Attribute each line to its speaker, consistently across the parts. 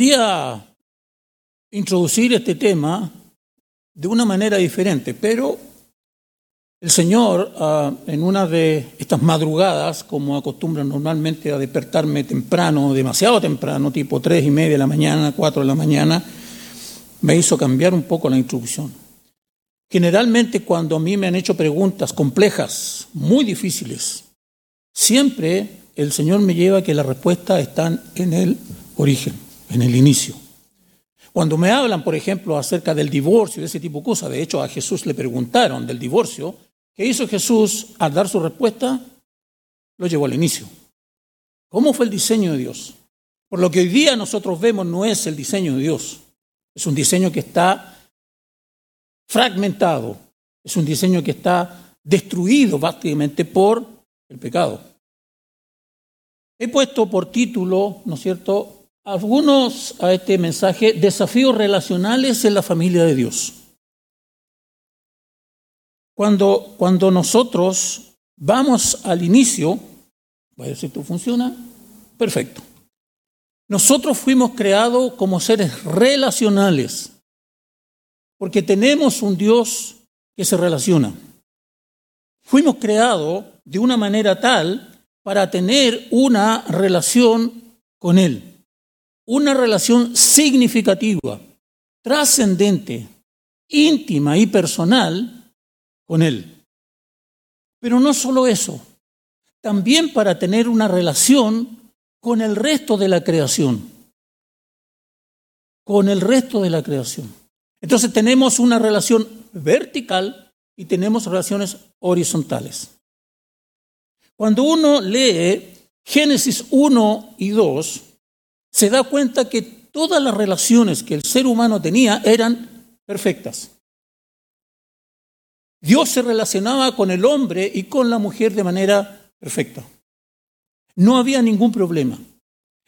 Speaker 1: Quería introducir este tema de una manera diferente, pero el Señor, ah, en una de estas madrugadas, como acostumbra normalmente a despertarme temprano, demasiado temprano, tipo tres y media de la mañana, cuatro de la mañana, me hizo cambiar un poco la introducción. Generalmente cuando a mí me han hecho preguntas complejas, muy difíciles, siempre el Señor me lleva a que las respuestas están en el origen en el inicio. Cuando me hablan, por ejemplo, acerca del divorcio y ese tipo de cosas, de hecho a Jesús le preguntaron del divorcio, ¿qué hizo Jesús al dar su respuesta? Lo llevó al inicio. ¿Cómo fue el diseño de Dios? Por lo que hoy día nosotros vemos no es el diseño de Dios, es un diseño que está fragmentado, es un diseño que está destruido básicamente por el pecado. He puesto por título, ¿no es cierto?, algunos a este mensaje, desafíos relacionales en la familia de Dios. Cuando, cuando nosotros vamos al inicio, voy a ver si esto funciona, perfecto. Nosotros fuimos creados como seres relacionales, porque tenemos un Dios que se relaciona. Fuimos creados de una manera tal para tener una relación con Él una relación significativa, trascendente, íntima y personal con Él. Pero no solo eso, también para tener una relación con el resto de la creación. Con el resto de la creación. Entonces tenemos una relación vertical y tenemos relaciones horizontales. Cuando uno lee Génesis 1 y 2, se da cuenta que todas las relaciones que el ser humano tenía eran perfectas. Dios se relacionaba con el hombre y con la mujer de manera perfecta. No había ningún problema.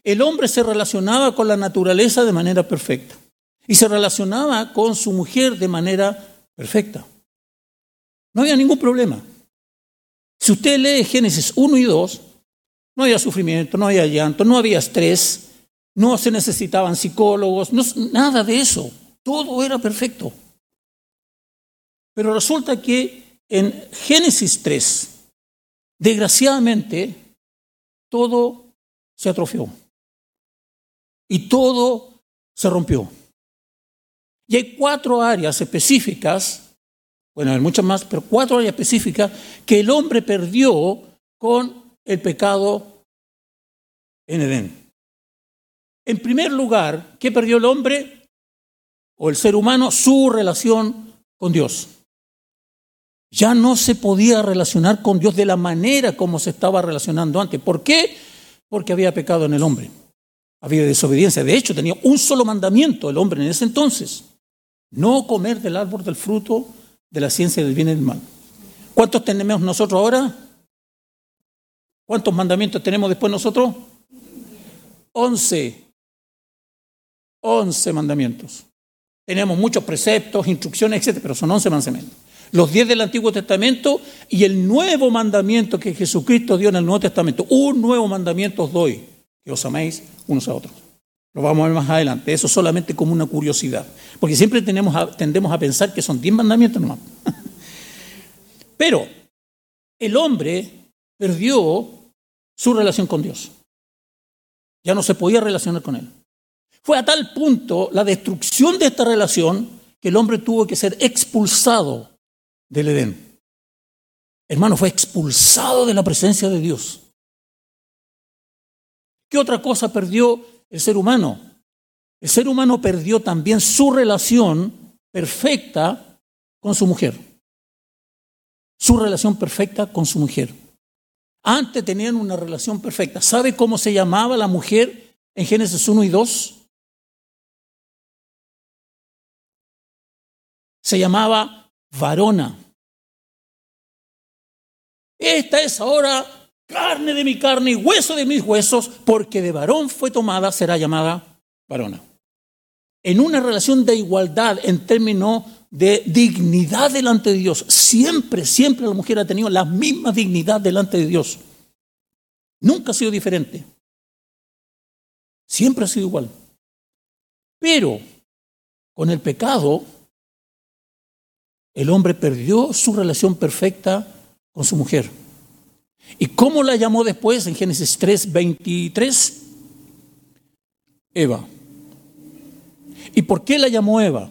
Speaker 1: El hombre se relacionaba con la naturaleza de manera perfecta y se relacionaba con su mujer de manera perfecta. No había ningún problema. Si usted lee Génesis 1 y 2, no había sufrimiento, no había llanto, no había estrés, no se necesitaban psicólogos, nada de eso. Todo era perfecto. Pero resulta que en Génesis 3, desgraciadamente, todo se atrofió. Y todo se rompió. Y hay cuatro áreas específicas, bueno, hay muchas más, pero cuatro áreas específicas que el hombre perdió con el pecado en Edén. En primer lugar, ¿qué perdió el hombre o el ser humano? Su relación con Dios. Ya no se podía relacionar con Dios de la manera como se estaba relacionando antes. ¿Por qué? Porque había pecado en el hombre. Había desobediencia. De hecho, tenía un solo mandamiento el hombre en ese entonces. No comer del árbol del fruto de la ciencia del bien y del mal. ¿Cuántos tenemos nosotros ahora? ¿Cuántos mandamientos tenemos después nosotros? Once. Once mandamientos. Tenemos muchos preceptos, instrucciones, etc., pero son once mandamientos. Los diez del Antiguo Testamento y el nuevo mandamiento que Jesucristo dio en el Nuevo Testamento. Un nuevo mandamiento os doy, que os améis unos a otros. Lo vamos a ver más adelante. Eso solamente como una curiosidad. Porque siempre tenemos tendemos a pensar que son diez mandamientos nomás. Pero el hombre perdió su relación con Dios. Ya no se podía relacionar con él. Fue a tal punto la destrucción de esta relación que el hombre tuvo que ser expulsado del Edén. Hermano, fue expulsado de la presencia de Dios. ¿Qué otra cosa perdió el ser humano? El ser humano perdió también su relación perfecta con su mujer. Su relación perfecta con su mujer. Antes tenían una relación perfecta. ¿Sabe cómo se llamaba la mujer en Génesis 1 y 2? Se llamaba varona. Esta es ahora carne de mi carne y hueso de mis huesos, porque de varón fue tomada, será llamada varona. En una relación de igualdad en términos de dignidad delante de Dios. Siempre, siempre la mujer ha tenido la misma dignidad delante de Dios. Nunca ha sido diferente. Siempre ha sido igual. Pero con el pecado, el hombre perdió su relación perfecta con su mujer. ¿Y cómo la llamó después en Génesis 3, 23? Eva. ¿Y por qué la llamó Eva?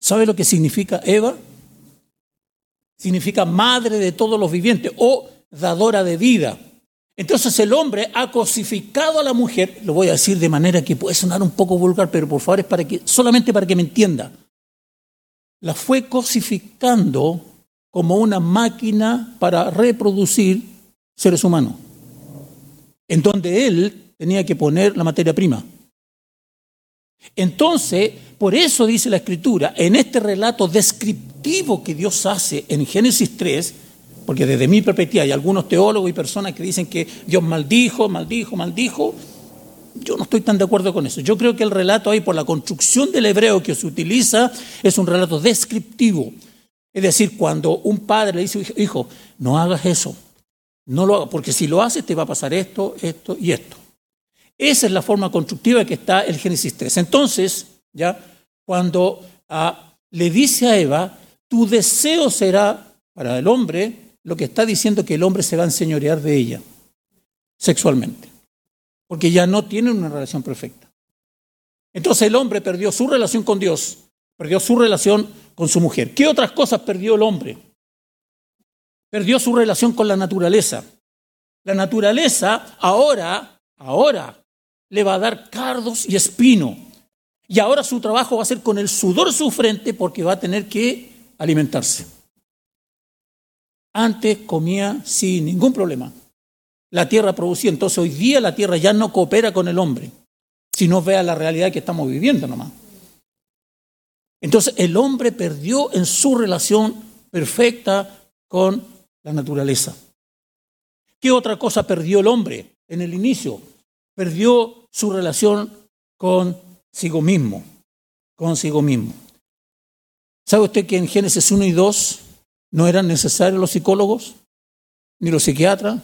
Speaker 1: ¿Sabe lo que significa Eva? Significa madre de todos los vivientes o dadora de vida. Entonces el hombre ha cosificado a la mujer, lo voy a decir de manera que puede sonar un poco vulgar, pero por favor es para que, solamente para que me entienda. La fue cosificando como una máquina para reproducir seres humanos, en donde él tenía que poner la materia prima. Entonces, por eso dice la escritura, en este relato descriptivo que Dios hace en Génesis 3, porque desde mi perspectiva hay algunos teólogos y personas que dicen que Dios maldijo, maldijo, maldijo. Yo no estoy tan de acuerdo con eso. Yo creo que el relato ahí, por la construcción del hebreo que se utiliza, es un relato descriptivo. Es decir, cuando un padre le dice, hijo, no hagas eso, no lo hagas, porque si lo haces te va a pasar esto, esto y esto. Esa es la forma constructiva que está el Génesis 3. Entonces, ya, cuando ah, le dice a Eva, tu deseo será para el hombre lo que está diciendo que el hombre se va a enseñorear de ella sexualmente, porque ya no tienen una relación perfecta. Entonces el hombre perdió su relación con Dios, perdió su relación con su mujer. ¿Qué otras cosas perdió el hombre? Perdió su relación con la naturaleza. La naturaleza ahora, ahora le va a dar cardos y espino. Y ahora su trabajo va a ser con el sudor de su frente porque va a tener que alimentarse. Antes comía sin ningún problema. La tierra producía. Entonces hoy día la tierra ya no coopera con el hombre, si no vea la realidad que estamos viviendo nomás. Entonces el hombre perdió en su relación perfecta con la naturaleza. ¿Qué otra cosa perdió el hombre en el inicio? Perdió su relación consigo mismo, consigo mismo. ¿Sabe usted que en Génesis 1 y 2 no eran necesarios los psicólogos, ni los psiquiatras,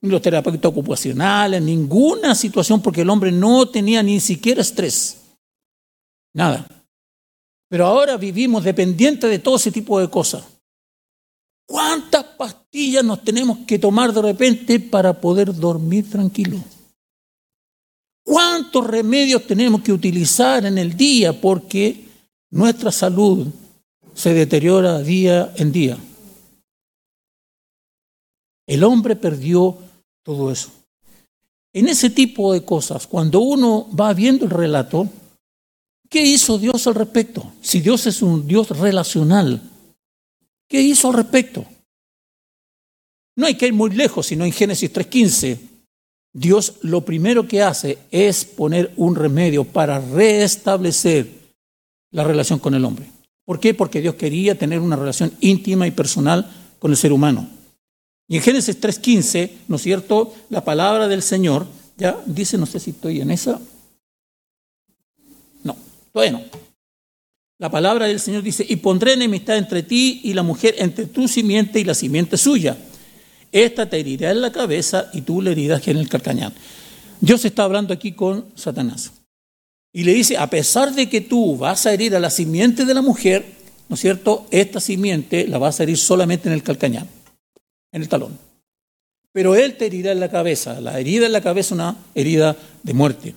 Speaker 1: los terapeutas ocupacionales, ninguna situación, porque el hombre no tenía ni siquiera estrés. Nada. Pero ahora vivimos dependientes de todo ese tipo de cosas. ¿Cuántas pastillas nos tenemos que tomar de repente para poder dormir tranquilo? ¿Cuántos remedios tenemos que utilizar en el día porque nuestra salud se deteriora día en día. El hombre perdió todo eso. En ese tipo de cosas, cuando uno va viendo el relato, ¿qué hizo Dios al respecto? Si Dios es un Dios relacional, ¿qué hizo al respecto? No hay que ir muy lejos, sino en Génesis 3.15, Dios lo primero que hace es poner un remedio para restablecer la relación con el hombre. ¿Por qué? Porque Dios quería tener una relación íntima y personal con el ser humano. Y en Génesis 3.15, ¿no es cierto? La palabra del Señor, ya dice, no sé si estoy en esa. No, bueno. La palabra del Señor dice, y pondré enemistad entre ti y la mujer, entre tu simiente y la simiente suya. Esta te herirá en la cabeza y tú le herirás en el calcañán. Dios está hablando aquí con Satanás. Y le dice, a pesar de que tú vas a herir a la simiente de la mujer, ¿no es cierto? Esta simiente la vas a herir solamente en el calcañán, en el talón. Pero él te herirá en la cabeza. La herida en la cabeza es una herida de muerte.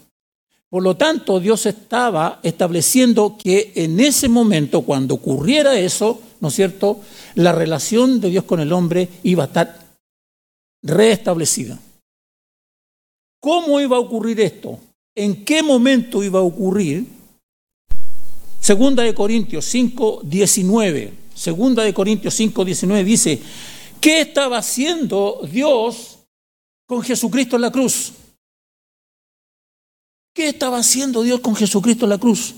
Speaker 1: Por lo tanto, Dios estaba estableciendo que en ese momento, cuando ocurriera eso, ¿no es cierto? La relación de Dios con el hombre iba a estar restablecida. ¿Cómo iba a ocurrir esto? en qué momento iba a ocurrir. Segunda de Corintios 5, 19. Segunda de Corintios 5, 19 dice, ¿qué estaba haciendo Dios con Jesucristo en la cruz? ¿Qué estaba haciendo Dios con Jesucristo en la cruz?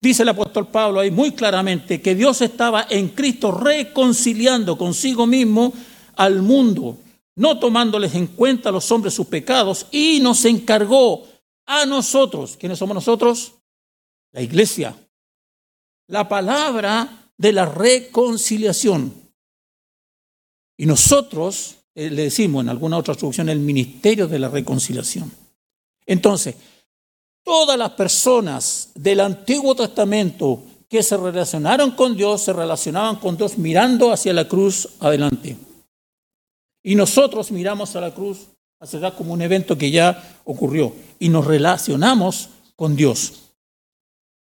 Speaker 1: Dice el apóstol Pablo ahí muy claramente que Dios estaba en Cristo reconciliando consigo mismo al mundo no tomándoles en cuenta a los hombres sus pecados, y nos encargó a nosotros, ¿quiénes somos nosotros? La iglesia. La palabra de la reconciliación. Y nosotros eh, le decimos en alguna otra traducción el ministerio de la reconciliación. Entonces, Todas las personas del Antiguo Testamento que se relacionaron con Dios se relacionaban con Dios mirando hacia la cruz adelante. Y nosotros miramos a la cruz hacia como un evento que ya ocurrió y nos relacionamos con Dios.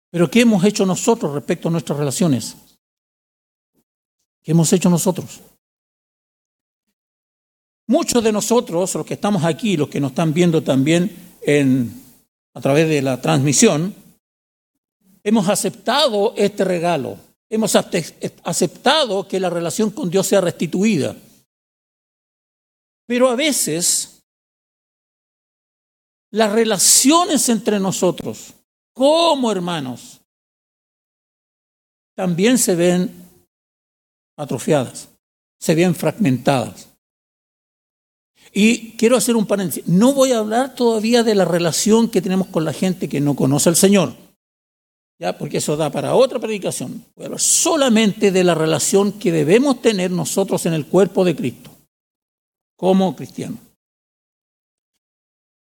Speaker 1: Pero ¿qué hemos hecho nosotros respecto a nuestras relaciones? ¿Qué hemos hecho nosotros? Muchos de nosotros, los que estamos aquí, los que nos están viendo también a través de la transmisión, hemos aceptado este regalo, hemos aceptado que la relación con Dios sea restituida. Pero a veces las relaciones entre nosotros como hermanos también se ven atrofiadas, se ven fragmentadas. Y quiero hacer un paréntesis. No voy a hablar todavía de la relación que tenemos con la gente que no conoce al Señor, ya porque eso da para otra predicación. Voy a hablar solamente de la relación que debemos tener nosotros en el cuerpo de Cristo, como cristianos.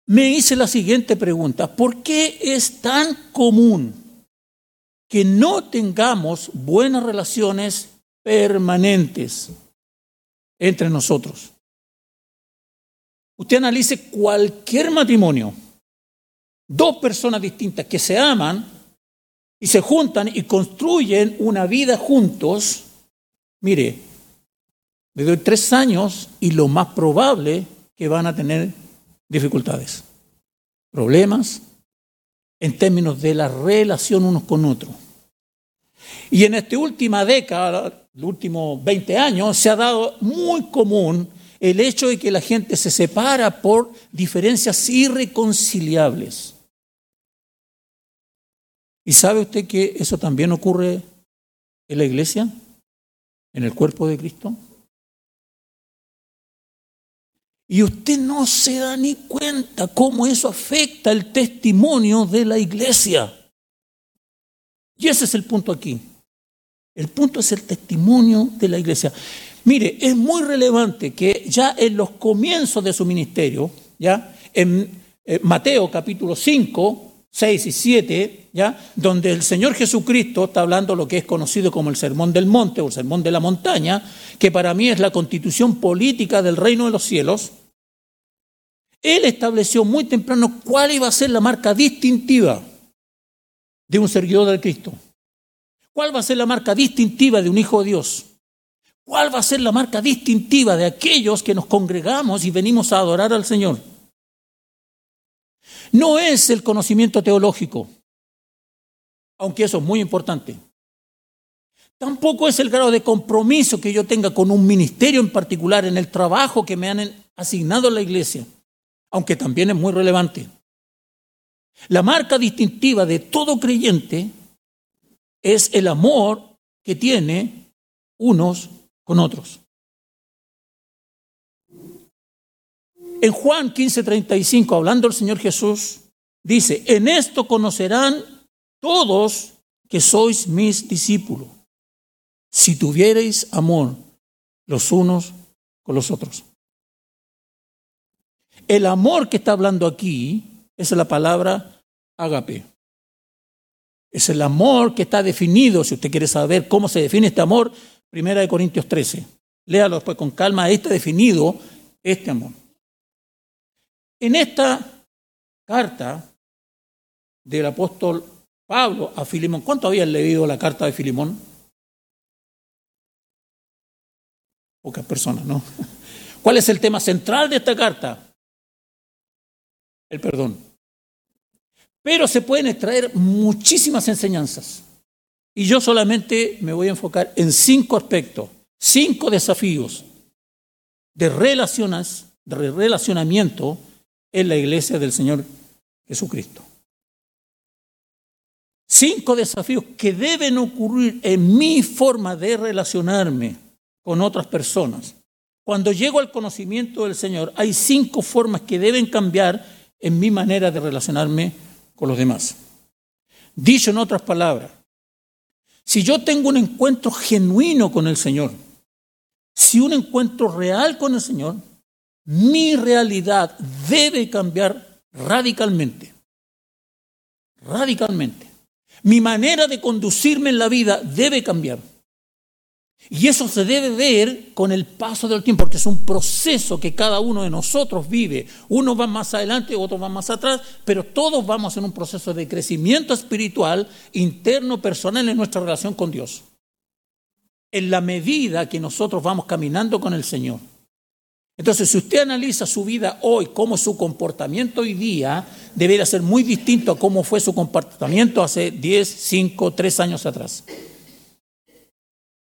Speaker 1: Me hice la siguiente pregunta, ¿por qué es tan común que no tengamos buenas relaciones permanentes entre nosotros. Usted analice cualquier matrimonio, dos personas distintas que se aman y se juntan y construyen una vida juntos. Mire, le doy tres años y lo más probable que van a tener dificultades, problemas en términos de la relación unos con otros. Y en esta última década, los últimos 20 años, se ha dado muy común el hecho de que la gente se separa por diferencias irreconciliables. ¿Y sabe usted que eso también ocurre en la iglesia? ¿En el cuerpo de Cristo? Y usted no se da ni cuenta cómo eso afecta el testimonio de la iglesia. Y ese es el punto aquí. El punto es el testimonio de la iglesia. Mire, es muy relevante que ya en los comienzos de su ministerio, ya en eh, Mateo capítulo 5, 6 y 7, ya donde el Señor Jesucristo está hablando lo que es conocido como el sermón del monte o el sermón de la montaña, que para mí es la constitución política del reino de los cielos. Él estableció muy temprano cuál iba a ser la marca distintiva de un seguidor del Cristo. ¿Cuál va a ser la marca distintiva de un hijo de Dios? ¿Cuál va a ser la marca distintiva de aquellos que nos congregamos y venimos a adorar al Señor? No es el conocimiento teológico, aunque eso es muy importante. Tampoco es el grado de compromiso que yo tenga con un ministerio en particular en el trabajo que me han asignado la iglesia, aunque también es muy relevante. La marca distintiva de todo creyente es el amor que tiene unos con otros. En Juan 15:35, hablando el Señor Jesús, dice, en esto conocerán todos que sois mis discípulos, si tuviereis amor los unos con los otros. El amor que está hablando aquí es la palabra agape. Es el amor que está definido, si usted quiere saber cómo se define este amor, Primera de Corintios 13. Léalo después con calma, ahí está definido este amor. En esta carta del apóstol Pablo a Filimón, ¿cuánto habían leído la carta de Filimón? Pocas personas, ¿no? ¿Cuál es el tema central de esta carta? El perdón. Pero se pueden extraer muchísimas enseñanzas. Y yo solamente me voy a enfocar en cinco aspectos, cinco desafíos de, relaciones, de relacionamiento en la iglesia del Señor Jesucristo. Cinco desafíos que deben ocurrir en mi forma de relacionarme con otras personas. Cuando llego al conocimiento del Señor, hay cinco formas que deben cambiar en mi manera de relacionarme con los demás. Dicho en otras palabras, si yo tengo un encuentro genuino con el Señor, si un encuentro real con el Señor, mi realidad debe cambiar radicalmente. radicalmente. Mi manera de conducirme en la vida debe cambiar. Y eso se debe ver con el paso del tiempo, porque es un proceso que cada uno de nosotros vive. Uno va más adelante, otro va más atrás, pero todos vamos en un proceso de crecimiento espiritual, interno, personal en nuestra relación con Dios. En la medida que nosotros vamos caminando con el Señor. Entonces, si usted analiza su vida hoy, cómo su comportamiento hoy día, debería ser muy distinto a cómo fue su comportamiento hace 10, 5, 3 años atrás.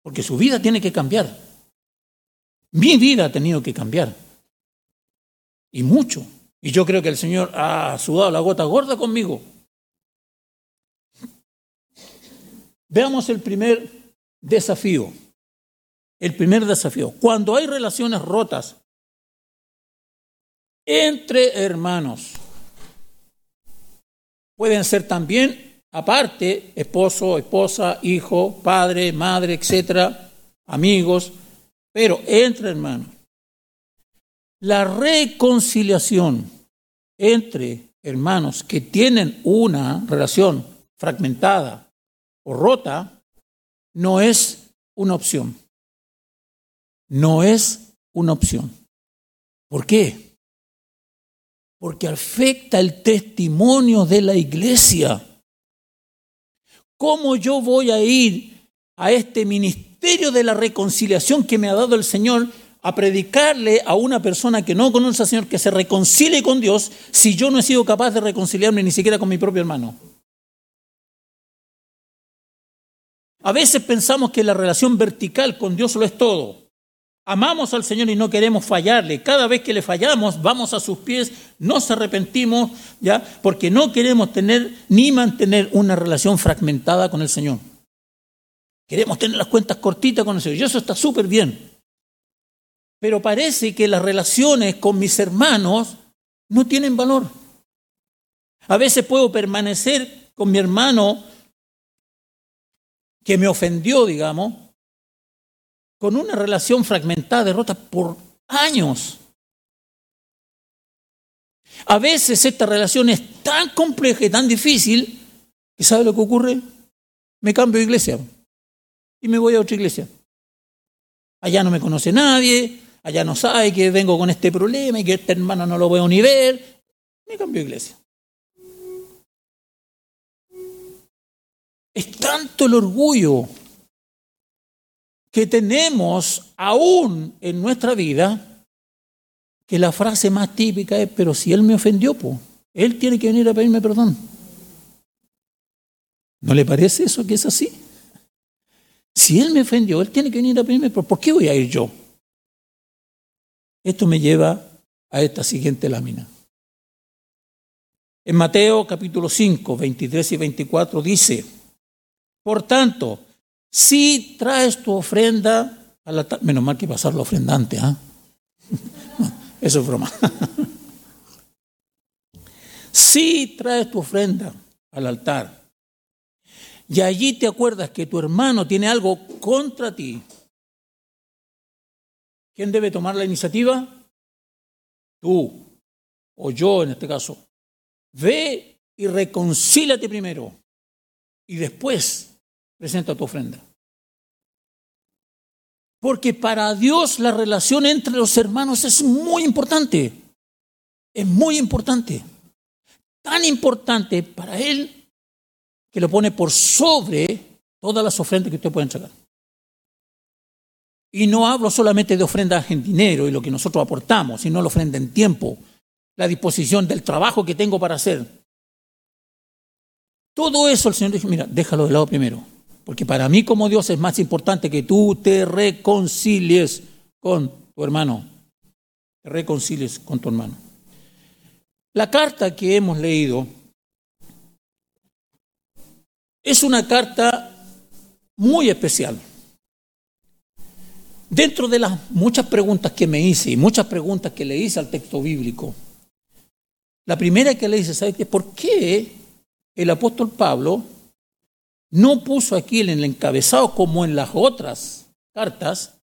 Speaker 1: Porque su vida tiene que cambiar. Mi vida ha tenido que cambiar. Y mucho. Y yo creo que el Señor ha sudado la gota gorda conmigo. Veamos el primer desafío. El primer desafío. Cuando hay relaciones rotas entre hermanos, pueden ser también Aparte, esposo, esposa, hijo, padre, madre, etcétera, amigos, pero entre hermanos. La reconciliación entre hermanos que tienen una relación fragmentada o rota no es una opción. No es una opción. ¿Por qué? Porque afecta el testimonio de la iglesia. ¿Cómo yo voy a ir a este ministerio de la reconciliación que me ha dado el Señor a predicarle a una persona que no conoce al Señor que se reconcilie con Dios si yo no he sido capaz de reconciliarme ni siquiera con mi propio hermano? A veces pensamos que la relación vertical con Dios lo es todo. Amamos al Señor y no queremos fallarle. Cada vez que le fallamos, vamos a sus pies, nos arrepentimos, ¿ya? Porque no queremos tener ni mantener una relación fragmentada con el Señor. Queremos tener las cuentas cortitas con el Señor. Y eso está súper bien. Pero parece que las relaciones con mis hermanos no tienen valor. A veces puedo permanecer con mi hermano que me ofendió, digamos, con una relación fragmentada, derrota por años. A veces esta relación es tan compleja y tan difícil que ¿sabe lo que ocurre? Me cambio de iglesia y me voy a otra iglesia. Allá no me conoce nadie, allá no sabe que vengo con este problema y que este hermano no lo veo ni ver. Me cambio de iglesia. Es tanto el orgullo que tenemos aún en nuestra vida, que la frase más típica es, pero si él me ofendió, pues, él tiene que venir a pedirme perdón. ¿No le parece eso que es así? Si él me ofendió, él tiene que venir a pedirme perdón. ¿Por qué voy a ir yo? Esto me lleva a esta siguiente lámina. En Mateo capítulo 5, 23 y 24 dice, por tanto, si traes tu ofrenda al altar, menos mal que pasar la ofrendante, ¿ah? Eso es broma. si traes tu ofrenda al altar y allí te acuerdas que tu hermano tiene algo contra ti, ¿quién debe tomar la iniciativa? Tú o yo en este caso. Ve y reconcílate primero y después presenta tu ofrenda. Porque para Dios la relación entre los hermanos es muy importante. Es muy importante. Tan importante para Él que lo pone por sobre todas las ofrendas que usted puede entregar. Y no hablo solamente de ofrendas en dinero y lo que nosotros aportamos, sino la ofrenda en tiempo, la disposición del trabajo que tengo para hacer. Todo eso el Señor dijo, mira, déjalo de lado primero. Porque para mí como Dios es más importante que tú te reconcilies con tu hermano. Te reconcilies con tu hermano. La carta que hemos leído es una carta muy especial. Dentro de las muchas preguntas que me hice y muchas preguntas que le hice al texto bíblico, la primera que le hice, ¿sabe qué? ¿Por qué el apóstol Pablo no puso aquí en el encabezado como en las otras cartas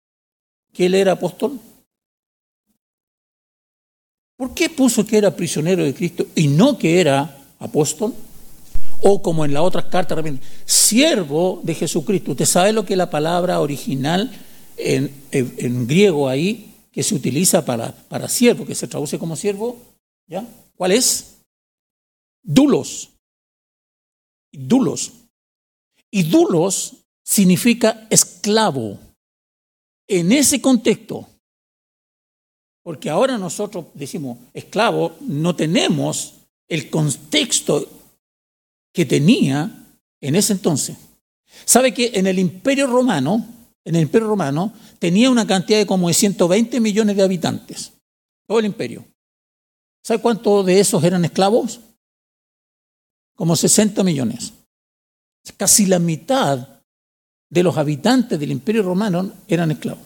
Speaker 1: que él era apóstol. ¿Por qué puso que era prisionero de Cristo y no que era apóstol? O como en las otras cartas, siervo de Jesucristo. ¿Usted sabe lo que es la palabra original en, en, griego ahí que se utiliza para, para siervo, que se traduce como siervo? ¿Ya? ¿Cuál es? Dulos. Dulos. Y dulos significa esclavo. En ese contexto, porque ahora nosotros decimos esclavo, no tenemos el contexto que tenía en ese entonces. ¿Sabe que en el Imperio Romano, en el Imperio Romano, tenía una cantidad de como de 120 millones de habitantes? Todo el imperio. ¿Sabe cuántos de esos eran esclavos? Como 60 millones. Casi la mitad de los habitantes del Imperio Romano eran esclavos.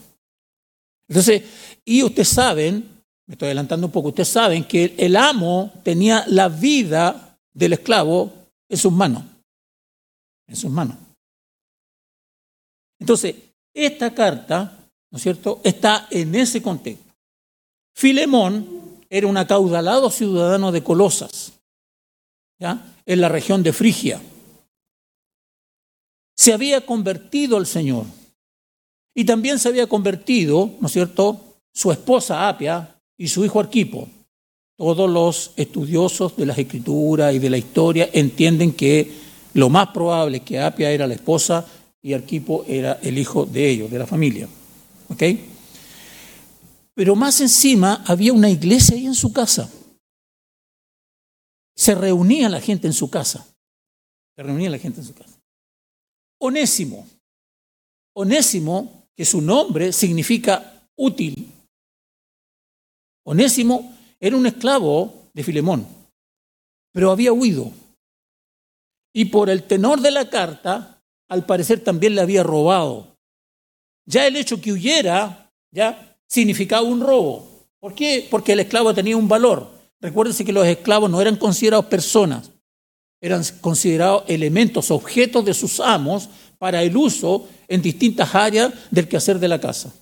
Speaker 1: Entonces, y ustedes saben, me estoy adelantando un poco, ustedes saben que el amo tenía la vida del esclavo en sus manos. En sus manos. Entonces, esta carta, ¿no es cierto?, está en ese contexto. Filemón era un acaudalado ciudadano de Colosas, ¿ya? en la región de Frigia. Se había convertido al Señor. Y también se había convertido, ¿no es cierto?, su esposa Apia y su hijo Arquipo. Todos los estudiosos de las escrituras y de la historia entienden que lo más probable es que Apia era la esposa y Arquipo era el hijo de ellos, de la familia. ¿Ok? Pero más encima había una iglesia ahí en su casa. Se reunía la gente en su casa. Se reunía la gente en su casa. Onésimo. Onésimo que su nombre significa útil. Onésimo era un esclavo de Filemón, pero había huido. Y por el tenor de la carta, al parecer también le había robado. Ya el hecho que huyera, ya significaba un robo. ¿Por qué? Porque el esclavo tenía un valor. Recuérdense que los esclavos no eran considerados personas, eran considerados elementos, objetos de sus amos para el uso en distintas áreas del quehacer de la casa.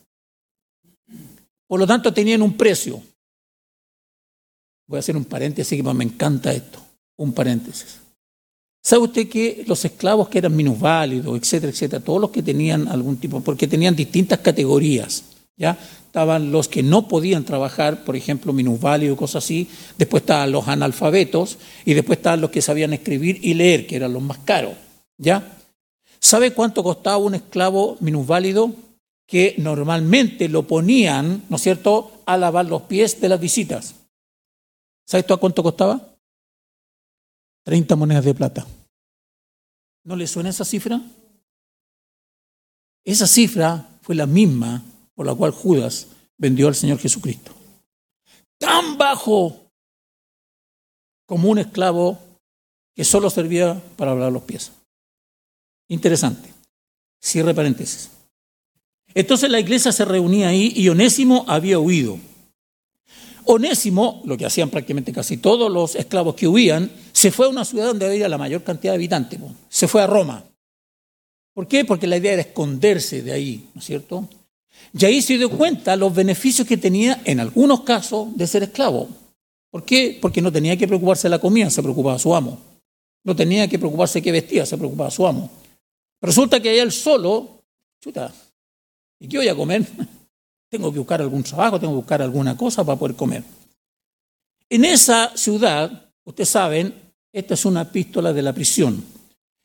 Speaker 1: Por lo tanto, tenían un precio. Voy a hacer un paréntesis que me encanta esto. Un paréntesis. ¿Sabe usted que los esclavos que eran minusválidos, etcétera, etcétera, todos los que tenían algún tipo, porque tenían distintas categorías, ¿ya? Estaban los que no podían trabajar, por ejemplo, minusválidos, cosas así, después estaban los analfabetos y después estaban los que sabían escribir y leer, que eran los más caros, ¿ya? ¿Sabe cuánto costaba un esclavo minusválido? Que normalmente lo ponían, ¿no es cierto?, a lavar los pies de las visitas. ¿Sabe esto a cuánto costaba? 30 monedas de plata. ¿No le suena esa cifra? Esa cifra fue la misma por la cual Judas vendió al Señor Jesucristo. Tan bajo como un esclavo que solo servía para lavar los pies. Interesante. Cierre paréntesis. Entonces la iglesia se reunía ahí y Onésimo había huido. Onésimo, lo que hacían prácticamente casi todos los esclavos que huían, se fue a una ciudad donde había la mayor cantidad de habitantes. Se fue a Roma. ¿Por qué? Porque la idea era esconderse de ahí, ¿no es cierto? Y ahí se dio cuenta los beneficios que tenía, en algunos casos, de ser esclavo. ¿Por qué? Porque no tenía que preocuparse de la comida, se preocupaba su amo. No tenía que preocuparse de qué vestía, se preocupaba su amo. Resulta que él solo, chuta, ¿y qué voy a comer? tengo que buscar algún trabajo, tengo que buscar alguna cosa para poder comer. En esa ciudad, ustedes saben, esta es una epístola de la prisión.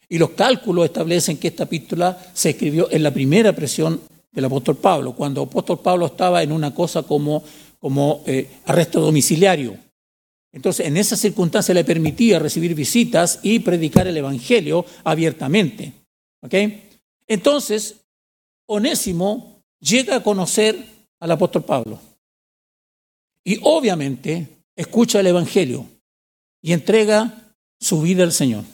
Speaker 1: Y los cálculos establecen que esta epístola se escribió en la primera presión del apóstol Pablo, cuando el apóstol Pablo estaba en una cosa como, como eh, arresto domiciliario. Entonces, en esa circunstancia le permitía recibir visitas y predicar el Evangelio abiertamente. ¿Ok? Entonces, Onésimo llega a conocer al apóstol Pablo. Y obviamente escucha el Evangelio y entrega su vida al Señor.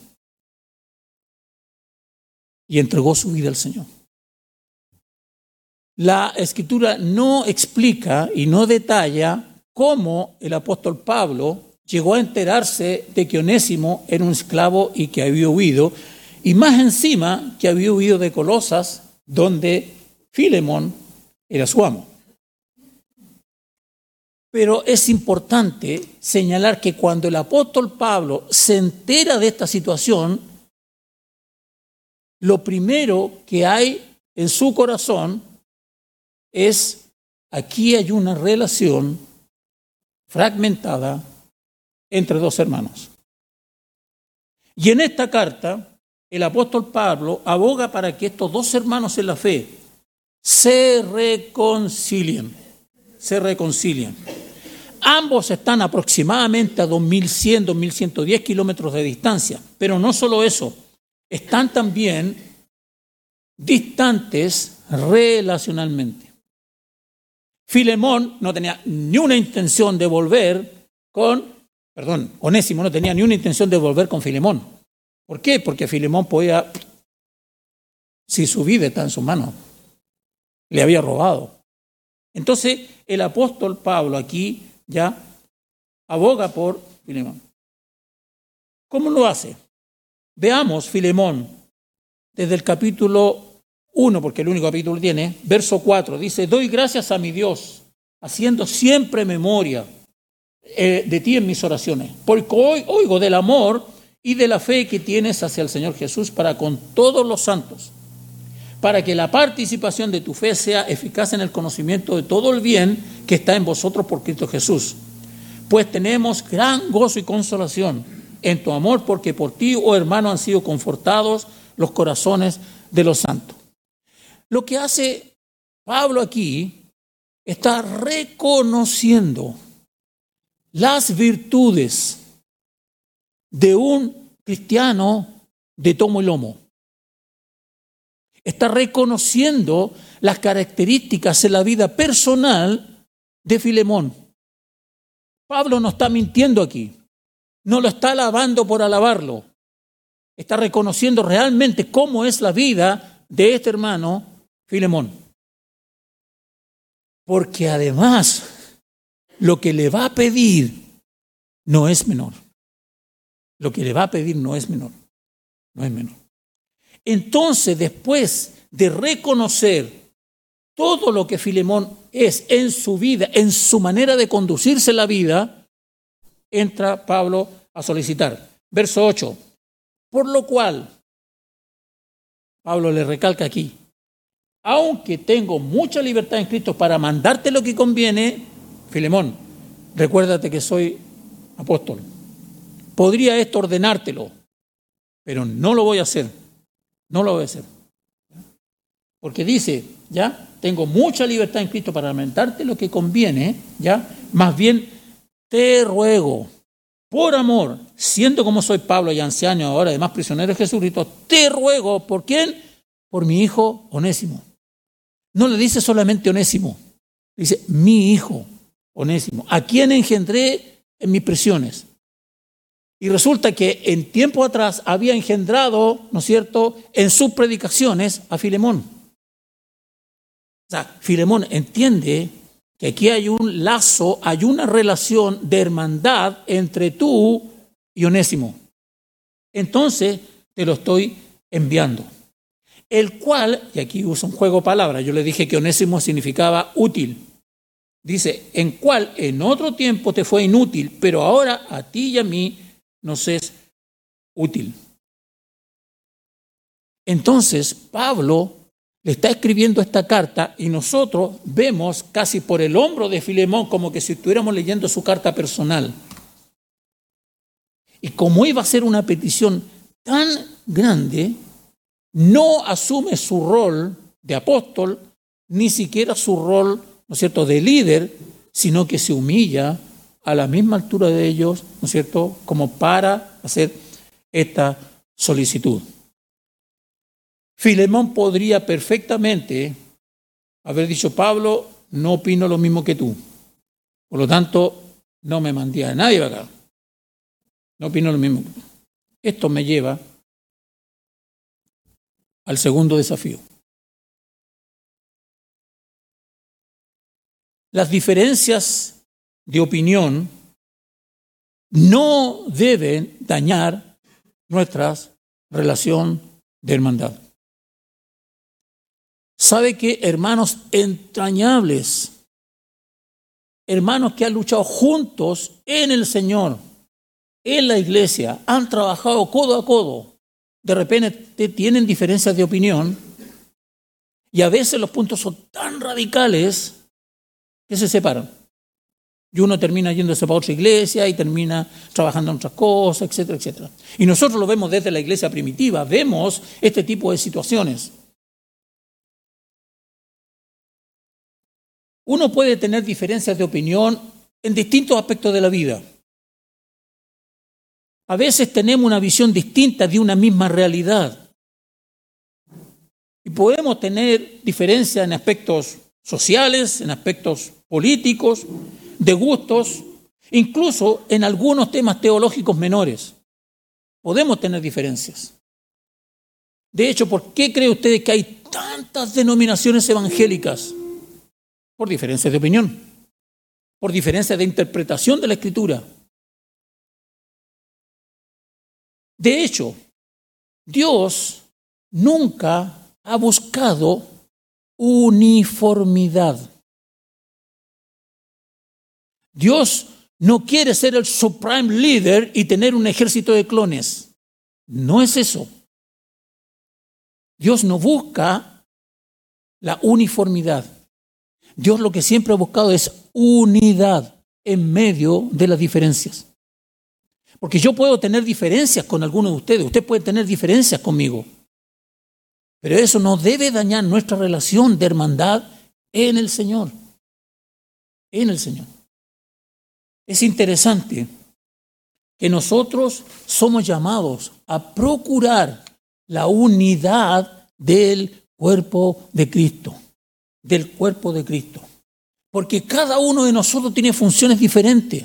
Speaker 1: Y entregó su vida al Señor. La escritura no explica y no detalla cómo el apóstol Pablo llegó a enterarse de que Onésimo era un esclavo y que había huido, y más encima que había huido de Colosas, donde Filemón era su amo. Pero es importante señalar que cuando el apóstol Pablo se entera de esta situación, lo primero que hay en su corazón es, aquí hay una relación fragmentada entre dos hermanos. Y en esta carta, el apóstol Pablo aboga para que estos dos hermanos en la fe se reconcilien, se reconcilien. Ambos están aproximadamente a 2.100, 2.110 kilómetros de distancia, pero no solo eso, están también distantes relacionalmente. Filemón no tenía ni una intención de volver con, perdón, Onésimo no tenía ni una intención de volver con Filemón. ¿Por qué? Porque Filemón podía, si su vida está en sus manos, le había robado. Entonces el apóstol Pablo aquí ya aboga por Filemón. ¿Cómo lo hace? Veamos Filemón desde el capítulo 1, porque el único capítulo tiene, verso 4, dice, doy gracias a mi Dios, haciendo siempre memoria eh, de ti en mis oraciones, porque hoy oigo del amor y de la fe que tienes hacia el Señor Jesús para con todos los santos, para que la participación de tu fe sea eficaz en el conocimiento de todo el bien que está en vosotros por Cristo Jesús. Pues tenemos gran gozo y consolación en tu amor, porque por ti, oh hermano, han sido confortados los corazones de los santos. Lo que hace Pablo aquí está reconociendo las virtudes de un cristiano de tomo y lomo. Está reconociendo las características en la vida personal de Filemón. Pablo no está mintiendo aquí, no lo está alabando por alabarlo, está reconociendo realmente cómo es la vida de este hermano Filemón. Porque además lo que le va a pedir no es menor. Lo que le va a pedir no es menor. No es menor. Entonces, después de reconocer todo lo que Filemón es en su vida, en su manera de conducirse la vida, entra Pablo a solicitar. Verso 8. Por lo cual, Pablo le recalca aquí, aunque tengo mucha libertad en Cristo para mandarte lo que conviene, Filemón, recuérdate que soy apóstol. Podría esto ordenártelo, pero no lo voy a hacer. No lo voy a hacer. Porque dice, ya, tengo mucha libertad en Cristo para mandarte lo que conviene, ya, más bien te ruego, por amor, siendo como soy Pablo y anciano ahora, además prisionero de Jesucristo, te ruego, ¿por quién? Por mi hijo Onésimo no le dice solamente Onésimo, dice mi hijo Onésimo, a quien engendré en mis prisiones. Y resulta que en tiempo atrás había engendrado, ¿no es cierto?, en sus predicaciones a Filemón. O sea, Filemón entiende que aquí hay un lazo, hay una relación de hermandad entre tú y Onésimo. Entonces te lo estoy enviando el cual, y aquí usa un juego de palabras, yo le dije que onésimo significaba útil. Dice, en cual en otro tiempo te fue inútil, pero ahora a ti y a mí nos es útil. Entonces, Pablo le está escribiendo esta carta y nosotros vemos casi por el hombro de Filemón como que si estuviéramos leyendo su carta personal. Y como iba a ser una petición tan grande, no asume su rol de apóstol, ni siquiera su rol, ¿no es cierto?, de líder, sino que se humilla a la misma altura de ellos, ¿no es cierto?, como para hacer esta solicitud. Filemón podría perfectamente haber dicho, Pablo, no opino lo mismo que tú. Por lo tanto, no me mandé a nadie acá. No opino lo mismo. Esto me lleva al segundo desafío. Las diferencias de opinión no deben dañar nuestra relación de hermandad. ¿Sabe que hermanos entrañables hermanos que han luchado juntos en el Señor, en la iglesia, han trabajado codo a codo, de repente tienen diferencias de opinión y a veces los puntos son tan radicales que se separan. Y uno termina yéndose para otra iglesia y termina trabajando en otras cosas, etcétera, etcétera. Y nosotros lo vemos desde la iglesia primitiva, vemos este tipo de situaciones. Uno puede tener diferencias de opinión en distintos aspectos de la vida. A veces tenemos una visión distinta de una misma realidad. Y podemos tener diferencias en aspectos sociales, en aspectos políticos, de gustos, incluso en algunos temas teológicos menores. Podemos tener diferencias. De hecho, ¿por qué cree usted que hay tantas denominaciones evangélicas? Por diferencias de opinión, por diferencias de interpretación de la escritura. De hecho, Dios nunca ha buscado uniformidad. Dios no quiere ser el supreme líder y tener un ejército de clones. No es eso. Dios no busca la uniformidad. Dios lo que siempre ha buscado es unidad en medio de las diferencias. Porque yo puedo tener diferencias con algunos de ustedes, usted puede tener diferencias conmigo. Pero eso no debe dañar nuestra relación de hermandad en el Señor. En el Señor. Es interesante que nosotros somos llamados a procurar la unidad del cuerpo de Cristo, del cuerpo de Cristo. Porque cada uno de nosotros tiene funciones diferentes.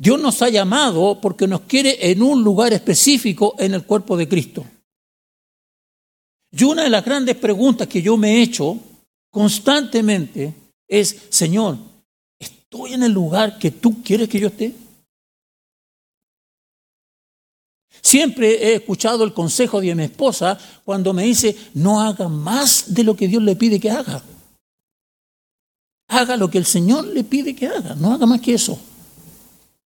Speaker 1: Dios nos ha llamado porque nos quiere en un lugar específico en el cuerpo de Cristo. Y una de las grandes preguntas que yo me he hecho constantemente es, Señor, ¿Estoy en el lugar que tú quieres que yo esté? Siempre he escuchado el consejo de mi esposa cuando me dice, no haga más de lo que Dios le pide que haga. Haga lo que el Señor le pide que haga, no haga más que eso.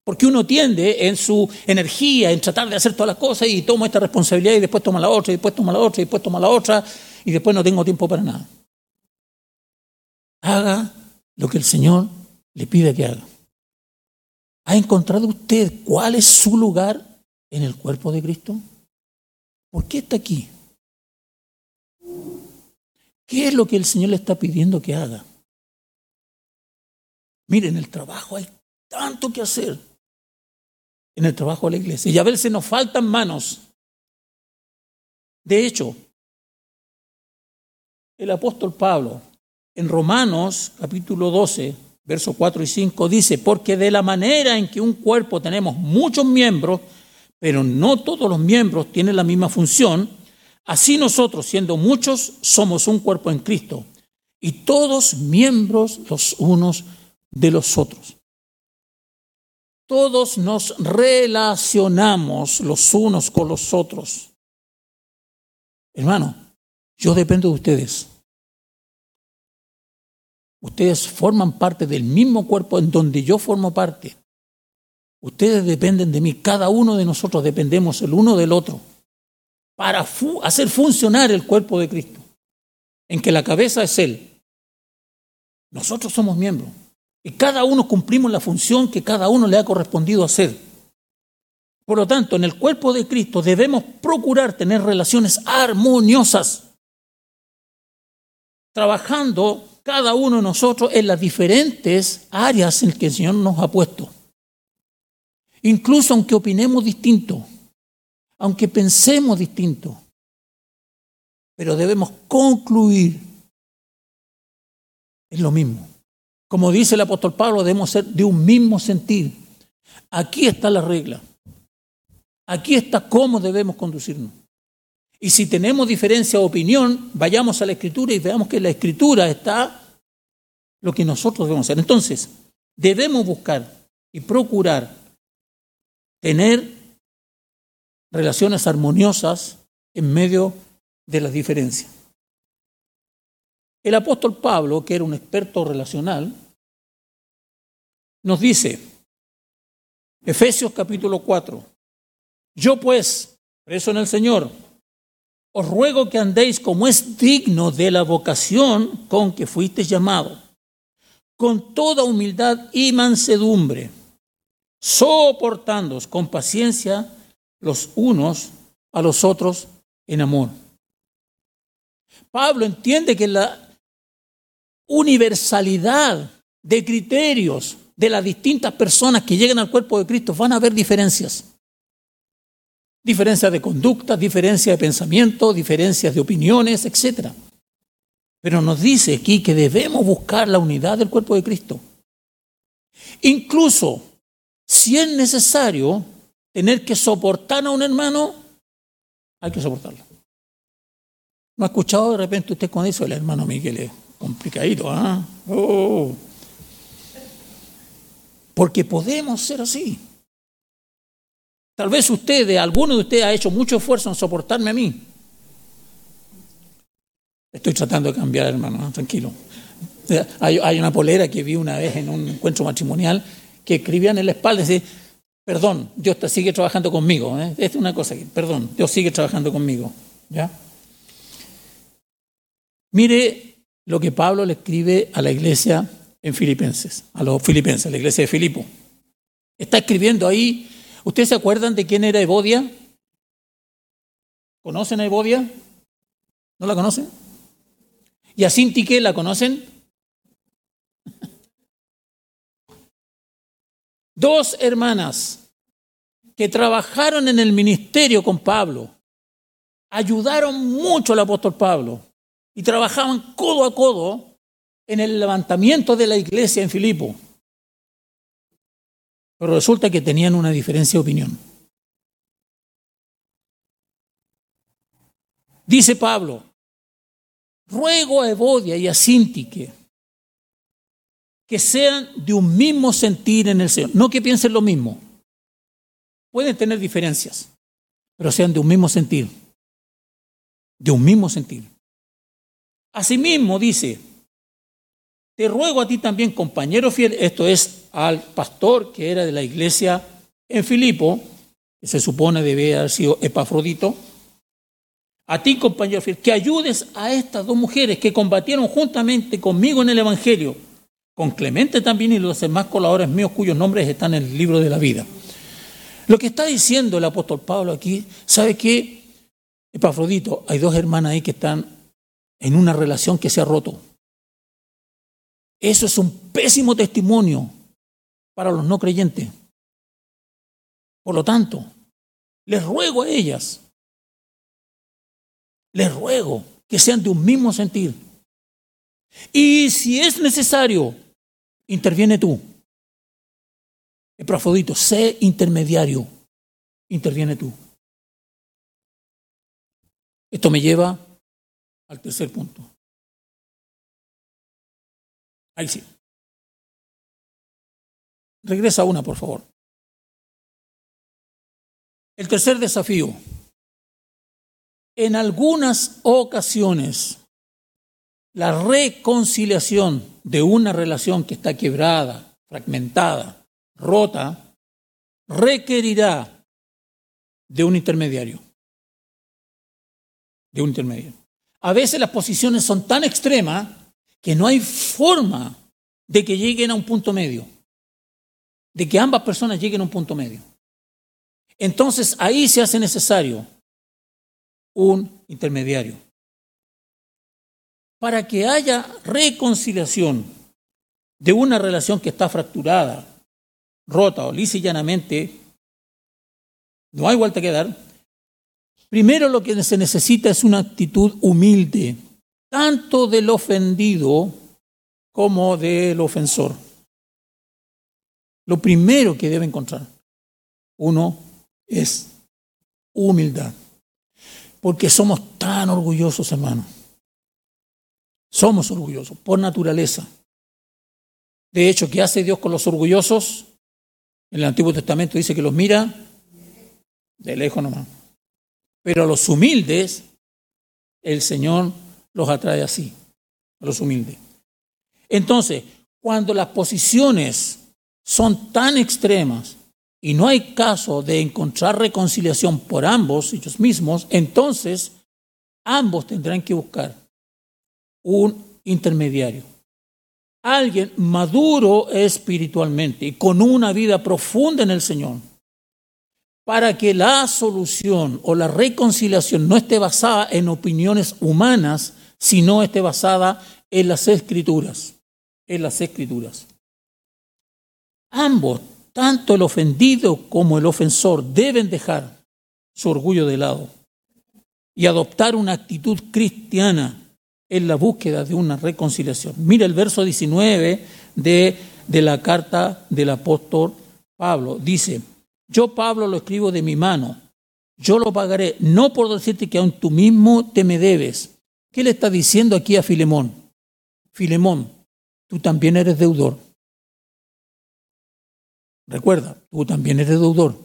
Speaker 1: Porque uno tiende en su energía, en tratar de hacer todas las cosas y toma esta responsabilidad y después toma la otra, y después toma la otra, y después toma la otra, y después no tengo tiempo para nada. Haga lo que el Señor le pide que haga. ¿Ha encontrado usted cuál es su lugar en el cuerpo de Cristo? ¿Por qué está aquí? ¿Qué es lo que el Señor le está pidiendo que haga? Miren, en el trabajo hay tanto que hacer. En el trabajo de la iglesia. Y a veces nos faltan manos. De hecho, el apóstol Pablo, en Romanos capítulo 12, versos 4 y 5 dice, porque de la manera en que un cuerpo tenemos muchos miembros, pero no todos los miembros tienen la misma función, así nosotros, siendo muchos, somos un cuerpo en Cristo, y todos miembros los unos de los otros. Todos nos relacionamos los unos con los otros. Hermano, yo dependo de ustedes. Ustedes forman parte del mismo cuerpo en donde yo formo parte. Ustedes dependen de mí. Cada uno de nosotros dependemos el uno del otro para hacer funcionar el cuerpo de Cristo, en que la cabeza es Él. Nosotros somos miembros y cada uno cumplimos la función que cada uno le ha correspondido hacer. Por lo tanto, en el cuerpo de Cristo debemos procurar tener relaciones armoniosas, trabajando cada uno de nosotros en las diferentes áreas en que el Señor nos ha puesto. Incluso aunque opinemos distinto, aunque pensemos distinto, pero debemos concluir en lo mismo. Como dice el apóstol Pablo, debemos ser de un mismo sentir. Aquí está la regla. Aquí está cómo debemos conducirnos. Y si tenemos diferencia de opinión, vayamos a la escritura y veamos que en la escritura está lo que nosotros debemos hacer. Entonces, debemos buscar y procurar tener relaciones armoniosas en medio de las diferencias. El apóstol Pablo, que era un experto relacional, nos dice, Efesios capítulo 4, yo pues, preso en el Señor, os ruego que andéis como es digno de la vocación con que fuisteis llamado, con toda humildad y mansedumbre, soportándoos con paciencia los unos a los otros en amor. Pablo entiende que la universalidad de criterios de las distintas personas que llegan al cuerpo de Cristo van a haber diferencias. Diferencias de conducta, diferencias de pensamiento, diferencias de opiniones, etc. Pero nos dice aquí que debemos buscar la unidad del cuerpo de Cristo. Incluso si es necesario tener que soportar a un hermano, hay que soportarlo. ¿No ha escuchado de repente usted con eso el hermano Miguel? Es complicadito, ¿ah? Oh. Porque podemos ser así. Tal vez usted, alguno de ustedes ha hecho mucho esfuerzo en soportarme a mí. Estoy tratando de cambiar, hermano, tranquilo. Hay, una polera que vi una vez en un encuentro matrimonial que escribían en la espalda decía, perdón, Dios te sigue trabajando conmigo. ¿eh? es una cosa, perdón, Dios sigue trabajando conmigo. ¿ya? Mire lo que Pablo le escribe a la iglesia en Filipenses, a los filipenses, a la iglesia de Filipo. Está escribiendo ahí, ¿ustedes se acuerdan de quién era Evodia? ¿Conocen a Evodia? ¿No la conocen? ¿Y a Sintique la conocen? Dos hermanas que trabajaron en el ministerio con Pablo, ayudaron mucho al apóstol Pablo y trabajaban codo a codo en el levantamiento de la iglesia en Filipo. Pero resulta que tenían una diferencia de opinión. Dice Pablo, ruego a Evodia y a Sintique que sean de un mismo sentir en el Señor, no que piensen lo mismo. Pueden tener diferencias, pero sean de un mismo sentir. De un mismo sentir. Asimismo dice, te ruego a ti también, compañero fiel, esto es al pastor que era de la iglesia en Filipo, que se supone debe haber sido Epafrodito, a ti, compañero fiel, que ayudes a estas dos mujeres que combatieron juntamente conmigo en el Evangelio, con Clemente también y los demás colaboradores míos cuyos nombres están en el libro de la vida. Lo que está diciendo el apóstol Pablo aquí, ¿sabe qué? Epafrodito, hay dos hermanas ahí que están en una relación que se ha roto. Eso es un pésimo testimonio para los no creyentes. Por lo tanto, les ruego a ellas, les ruego que sean de un mismo sentir. Y si es necesario, interviene tú. El profodito, sé intermediario, interviene tú. Esto me lleva al tercer punto. Ahí sí. Regresa una, por favor. El tercer desafío. En algunas ocasiones, la reconciliación de una relación que está quebrada, fragmentada, rota, requerirá de un intermediario. De un intermediario. A veces las posiciones son tan extremas que no hay forma de que lleguen a un punto medio, de que ambas personas lleguen a un punto medio. Entonces ahí se hace necesario un intermediario. Para que haya reconciliación de una relación que está fracturada, rota o lisa y llanamente, no hay vuelta que dar. Primero lo que se necesita es una actitud humilde tanto del ofendido como del ofensor. Lo primero que debe encontrar uno es humildad, porque somos tan orgullosos, hermanos. Somos orgullosos por naturaleza. De hecho, ¿qué hace Dios con los orgullosos? En el Antiguo Testamento dice que los mira de lejos nomás. Pero a los humildes, el Señor los atrae así, a los humildes. Entonces, cuando las posiciones son tan extremas y no hay caso de encontrar reconciliación por ambos, ellos mismos, entonces ambos tendrán que buscar un intermediario. Alguien maduro espiritualmente y con una vida profunda en el Señor, para que la solución o la reconciliación no esté basada en opiniones humanas, sino esté basada en las escrituras, en las escrituras. Ambos tanto el ofendido como el ofensor deben dejar su orgullo de lado y adoptar una actitud cristiana en la búsqueda de una reconciliación. Mira el verso 19 de, de la carta del apóstol Pablo. Dice, yo Pablo lo escribo de mi mano, yo lo pagaré, no por decirte que aún tú mismo te me debes. ¿Qué le está diciendo aquí a Filemón? Filemón, tú también eres deudor. Recuerda, tú también eres deudor.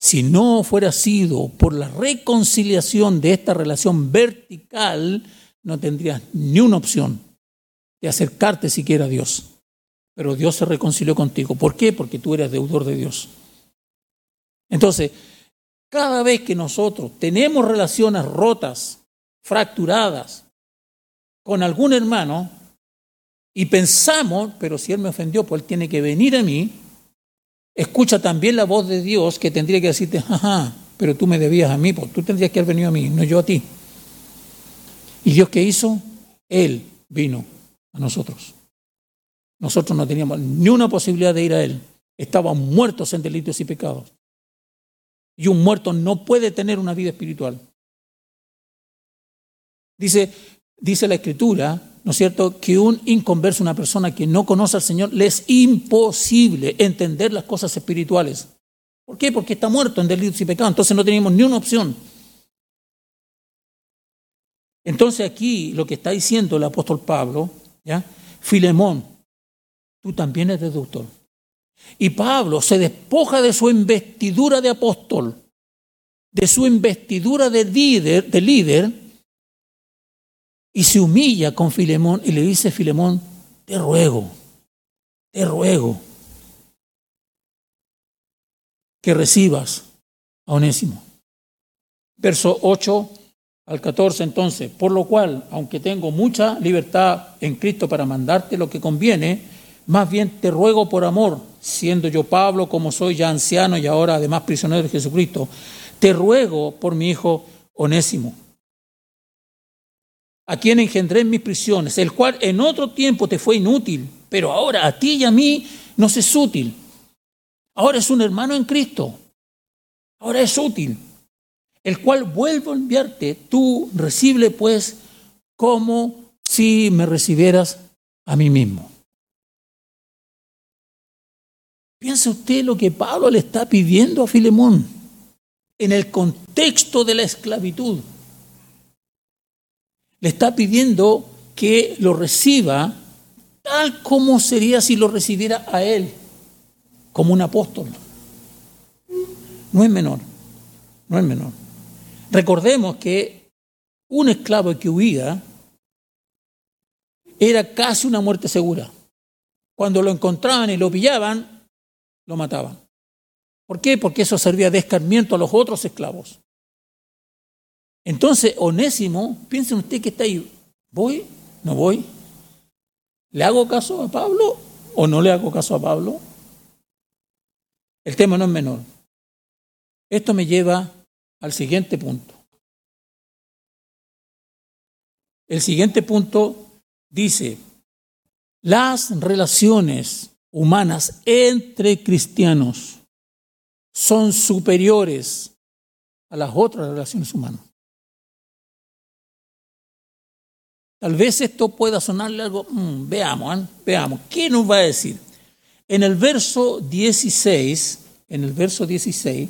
Speaker 1: Si no fuera sido por la reconciliación de esta relación vertical, no tendrías ni una opción de acercarte siquiera a Dios. Pero Dios se reconcilió contigo. ¿Por qué? Porque tú eres deudor de Dios. Entonces, cada vez que nosotros tenemos relaciones rotas, fracturadas con algún hermano y pensamos, pero si él me ofendió, pues él tiene que venir a mí, escucha también la voz de Dios que tendría que decirte, ajá, pero tú me debías a mí, pues tú tendrías que haber venido a mí, no yo a ti. ¿Y Dios qué hizo? Él vino a nosotros. Nosotros no teníamos ni una posibilidad de ir a Él. Estábamos muertos en delitos y pecados. Y un muerto no puede tener una vida espiritual. Dice, dice la Escritura ¿no es cierto?, que un inconverso, una persona que no conoce al Señor, le es imposible entender las cosas espirituales. ¿Por qué? Porque está muerto en delitos y pecados, entonces no tenemos ni una opción. Entonces aquí lo que está diciendo el apóstol Pablo, ¿ya? Filemón, tú también eres deductor. Y Pablo se despoja de su investidura de apóstol, de su investidura de líder, de líder y se humilla con Filemón y le dice, Filemón, te ruego, te ruego que recibas a Onésimo. Verso 8 al 14 entonces, por lo cual, aunque tengo mucha libertad en Cristo para mandarte lo que conviene, más bien te ruego por amor, siendo yo Pablo como soy ya anciano y ahora además prisionero de Jesucristo, te ruego por mi hijo Onésimo a quien engendré en mis prisiones, el cual en otro tiempo te fue inútil, pero ahora a ti y a mí nos es útil. Ahora es un hermano en Cristo. Ahora es útil. El cual vuelvo a enviarte, tú recibe pues como si me recibieras a mí mismo. Piensa usted lo que Pablo le está pidiendo a Filemón en el contexto de la esclavitud le está pidiendo que lo reciba tal como sería si lo recibiera a él, como un apóstol. No es menor, no es menor. Recordemos que un esclavo que huía era casi una muerte segura. Cuando lo encontraban y lo pillaban, lo mataban. ¿Por qué? Porque eso servía de escarmiento a los otros esclavos. Entonces, Onésimo, piensen usted que está ahí, ¿voy? ¿No voy? ¿Le hago caso a Pablo o no le hago caso a Pablo? El tema no es menor. Esto me lleva al siguiente punto. El siguiente punto dice, las relaciones humanas entre cristianos son superiores a las otras relaciones humanas. Tal vez esto pueda sonarle algo, mm, veamos, ¿eh? veamos, ¿qué nos va a decir? En el verso 16, en el verso 16,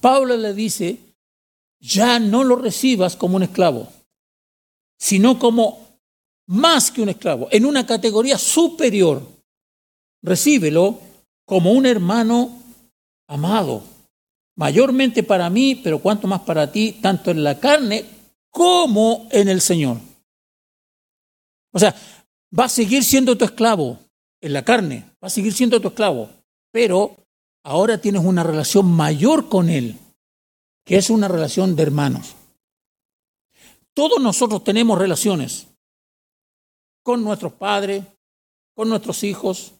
Speaker 1: Pablo le dice, ya no lo recibas como un esclavo, sino como más que un esclavo, en una categoría superior. Recíbelo como un hermano amado, mayormente para mí, pero cuanto más para ti, tanto en la carne como en el Señor. O sea, va a seguir siendo tu esclavo en la carne, va a seguir siendo tu esclavo, pero ahora tienes una relación mayor con Él, que es una relación de hermanos. Todos nosotros tenemos relaciones con nuestros padres, con nuestros hijos,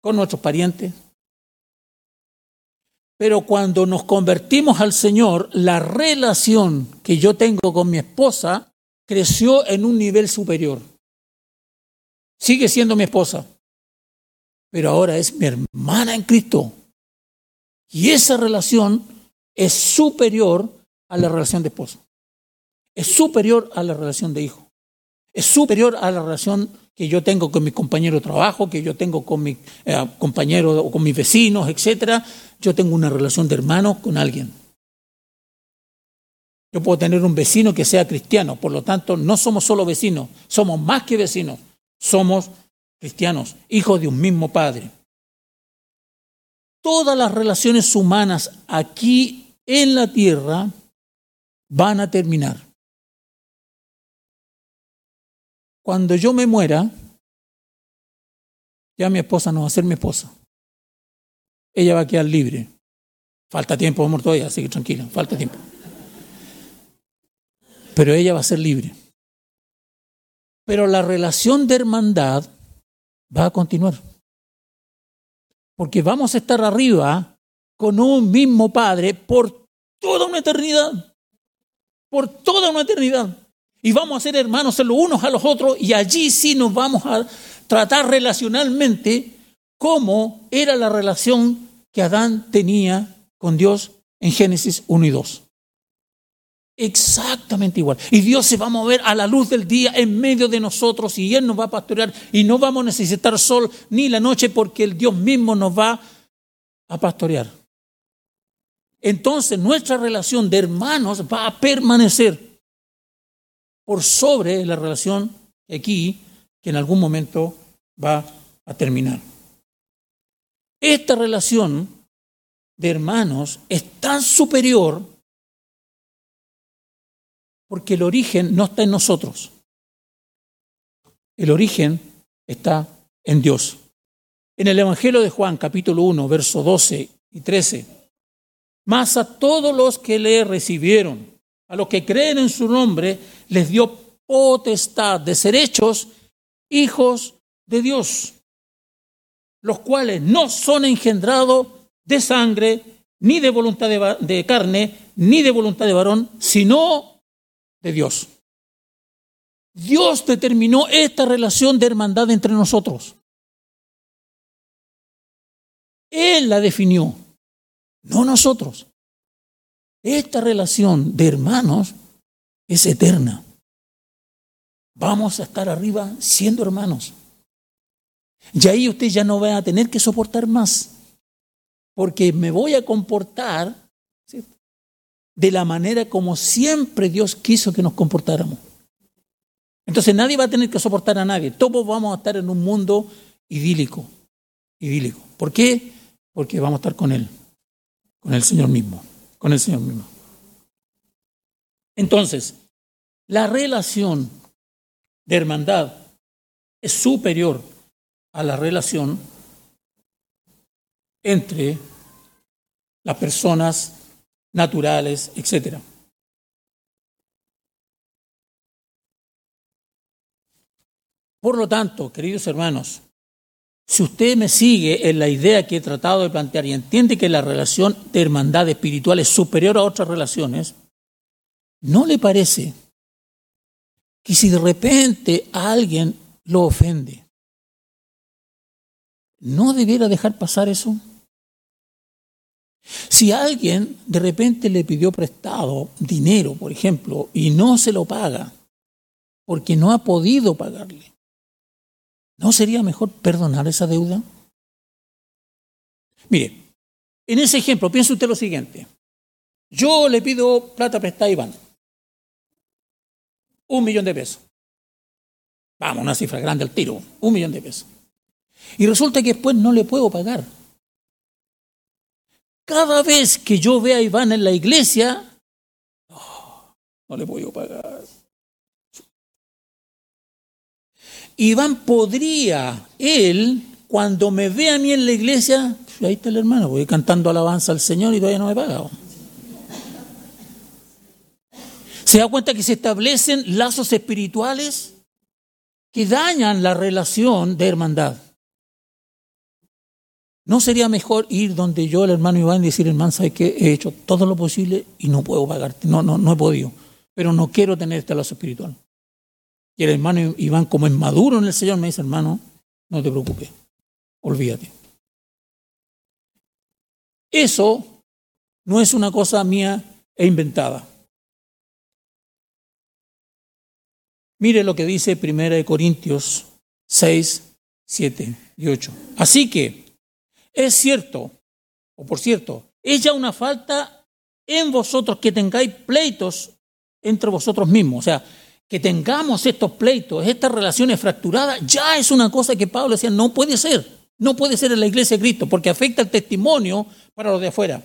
Speaker 1: con nuestros parientes. Pero cuando nos convertimos al Señor, la relación que yo tengo con mi esposa creció en un nivel superior. Sigue siendo mi esposa, pero ahora es mi hermana en Cristo. Y esa relación es superior a la relación de esposo. Es superior a la relación de hijo. Es superior a la relación que yo tengo con mi compañero de trabajo, que yo tengo con mi eh, compañero o con mis vecinos, etcétera. Yo tengo una relación de hermano con alguien. Yo puedo tener un vecino que sea cristiano, por lo tanto, no somos solo vecinos, somos más que vecinos, somos cristianos, hijos de un mismo padre. Todas las relaciones humanas aquí en la tierra van a terminar. cuando yo me muera, ya mi esposa no va a ser mi esposa. Ella va a quedar libre. Falta tiempo, amor, todavía, así que tranquila, falta tiempo. Pero ella va a ser libre. Pero la relación de hermandad va a continuar. Porque vamos a estar arriba con un mismo Padre por toda una eternidad. Por toda una eternidad. Y vamos a ser hermanos los unos a los otros y allí sí nos vamos a tratar relacionalmente como era la relación que Adán tenía con Dios en Génesis 1 y 2. Exactamente igual. Y Dios se va a mover a la luz del día en medio de nosotros y Él nos va a pastorear y no vamos a necesitar sol ni la noche porque el Dios mismo nos va a pastorear. Entonces nuestra relación de hermanos va a permanecer por sobre la relación aquí que en algún momento va a terminar. Esta relación de hermanos es tan superior porque el origen no está en nosotros. El origen está en Dios. En el Evangelio de Juan, capítulo 1, verso 12 y 13, más a todos los que le recibieron, a los que creen en su nombre, les dio potestad de ser hechos hijos de Dios, los cuales no son engendrados de sangre, ni de voluntad de, de carne, ni de voluntad de varón, sino de Dios. Dios determinó esta relación de hermandad entre nosotros. Él la definió, no nosotros. Esta relación de hermanos es eterna. Vamos a estar arriba siendo hermanos. Y ahí usted ya no va a tener que soportar más, porque me voy a comportar de la manera como siempre Dios quiso que nos comportáramos. Entonces nadie va a tener que soportar a nadie. Todos vamos a estar en un mundo idílico. Idílico. ¿Por qué? Porque vamos a estar con Él, con el Señor mismo con el Señor mismo. Entonces, la relación de hermandad es superior a la relación entre las personas naturales, etc. Por lo tanto, queridos hermanos, si usted me sigue en la idea que he tratado de plantear y entiende que la relación de hermandad espiritual es superior a otras relaciones, ¿no le parece que si de repente alguien lo ofende, no debiera dejar pasar eso? Si alguien de repente le pidió prestado dinero, por ejemplo, y no se lo paga porque no ha podido pagarle, ¿No sería mejor perdonar esa deuda? Mire, en ese ejemplo, piense usted lo siguiente. Yo le pido plata prestada a Iván. Un millón de pesos. Vamos, una cifra grande al tiro. Un millón de pesos. Y resulta que después no le puedo pagar. Cada vez que yo vea a Iván en la iglesia, no le puedo pagar. Iván podría, él, cuando me ve a mí en la iglesia, ahí está el hermano, voy cantando alabanza al Señor y todavía no me he pagado. ¿Se da cuenta que se establecen lazos espirituales que dañan la relación de hermandad? ¿No sería mejor ir donde yo, el hermano Iván, y decir, hermano, ¿sabes qué? He hecho todo lo posible y no puedo pagarte. No, no, no he podido. Pero no quiero tener este lazo espiritual. Y el hermano Iván, como es maduro en el Señor, me dice, hermano, no te preocupes. Olvídate. Eso no es una cosa mía e inventada. Mire lo que dice 1 Corintios 6, 7 y 8. Así que es cierto, o por cierto, es ya una falta en vosotros que tengáis pleitos entre vosotros mismos. O sea, que tengamos estos pleitos, estas relaciones fracturadas, ya es una cosa que Pablo decía, no puede ser. No puede ser en la iglesia de Cristo, porque afecta el testimonio para los de afuera.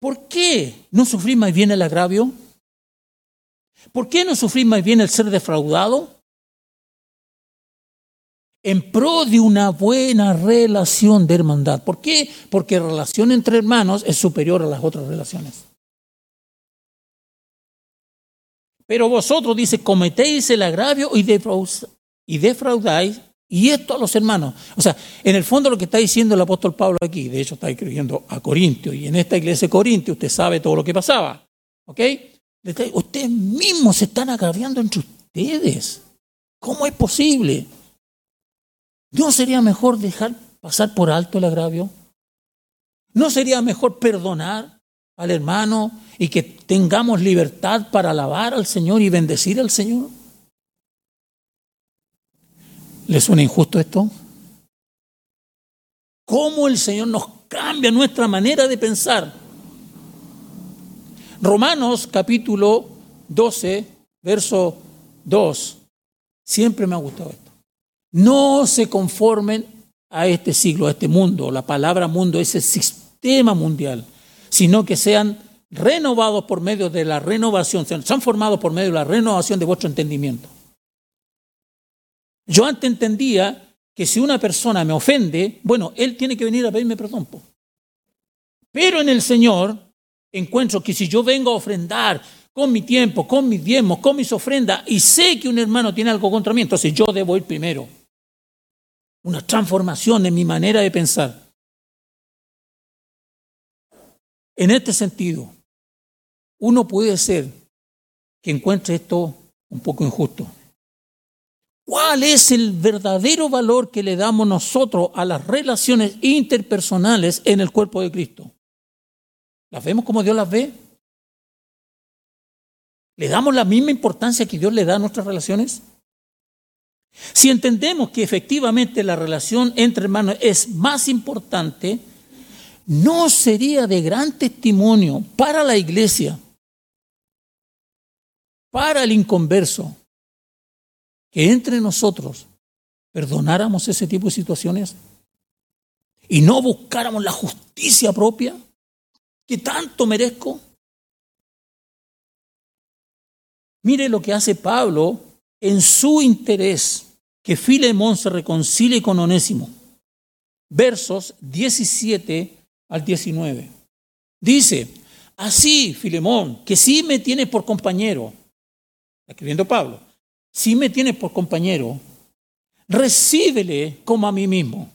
Speaker 1: ¿Por qué no sufrir más bien el agravio? ¿Por qué no sufrir más bien el ser defraudado? En pro de una buena relación de hermandad. ¿Por qué? Porque la relación entre hermanos es superior a las otras relaciones. Pero vosotros, dice, cometéis el agravio y defraudáis y esto a los hermanos. O sea, en el fondo lo que está diciendo el apóstol Pablo aquí, de hecho está escribiendo a Corintio, y en esta iglesia de Corintio usted sabe todo lo que pasaba. ¿Ok? Ustedes mismos se están agraviando entre ustedes. ¿Cómo es posible? ¿No sería mejor dejar pasar por alto el agravio? ¿No sería mejor perdonar al hermano y que tengamos libertad para alabar al Señor y bendecir al Señor? ¿Le suena injusto esto? ¿Cómo el Señor nos cambia nuestra manera de pensar? Romanos capítulo 12, verso 2. Siempre me ha gustado esto. No se conformen a este siglo, a este mundo. La palabra mundo es el sistema mundial, sino que sean renovados por medio de la renovación, sean formados por medio de la renovación de vuestro entendimiento. Yo antes entendía que si una persona me ofende, bueno, él tiene que venir a pedirme perdón. Pero en el Señor encuentro que si yo vengo a ofrendar con mi tiempo, con mis diezmos, con mis ofrendas, y sé que un hermano tiene algo contra mí, entonces yo debo ir primero. Una transformación en mi manera de pensar. En este sentido, uno puede ser que encuentre esto un poco injusto. ¿Cuál es el verdadero valor que le damos nosotros a las relaciones interpersonales en el cuerpo de Cristo? ¿Las vemos como Dios las ve? ¿Le damos la misma importancia que Dios le da a nuestras relaciones? Si entendemos que efectivamente la relación entre hermanos es más importante, ¿no sería de gran testimonio para la iglesia, para el inconverso, que entre nosotros perdonáramos ese tipo de situaciones y no buscáramos la justicia propia que tanto merezco. Mire lo que hace Pablo en su interés que Filemón se reconcilie con Onésimo. Versos 17 al 19. Dice, así, Filemón, que sí me tiene por compañero, escribiendo Pablo, si me tienes por compañero, recíbele como a mí mismo.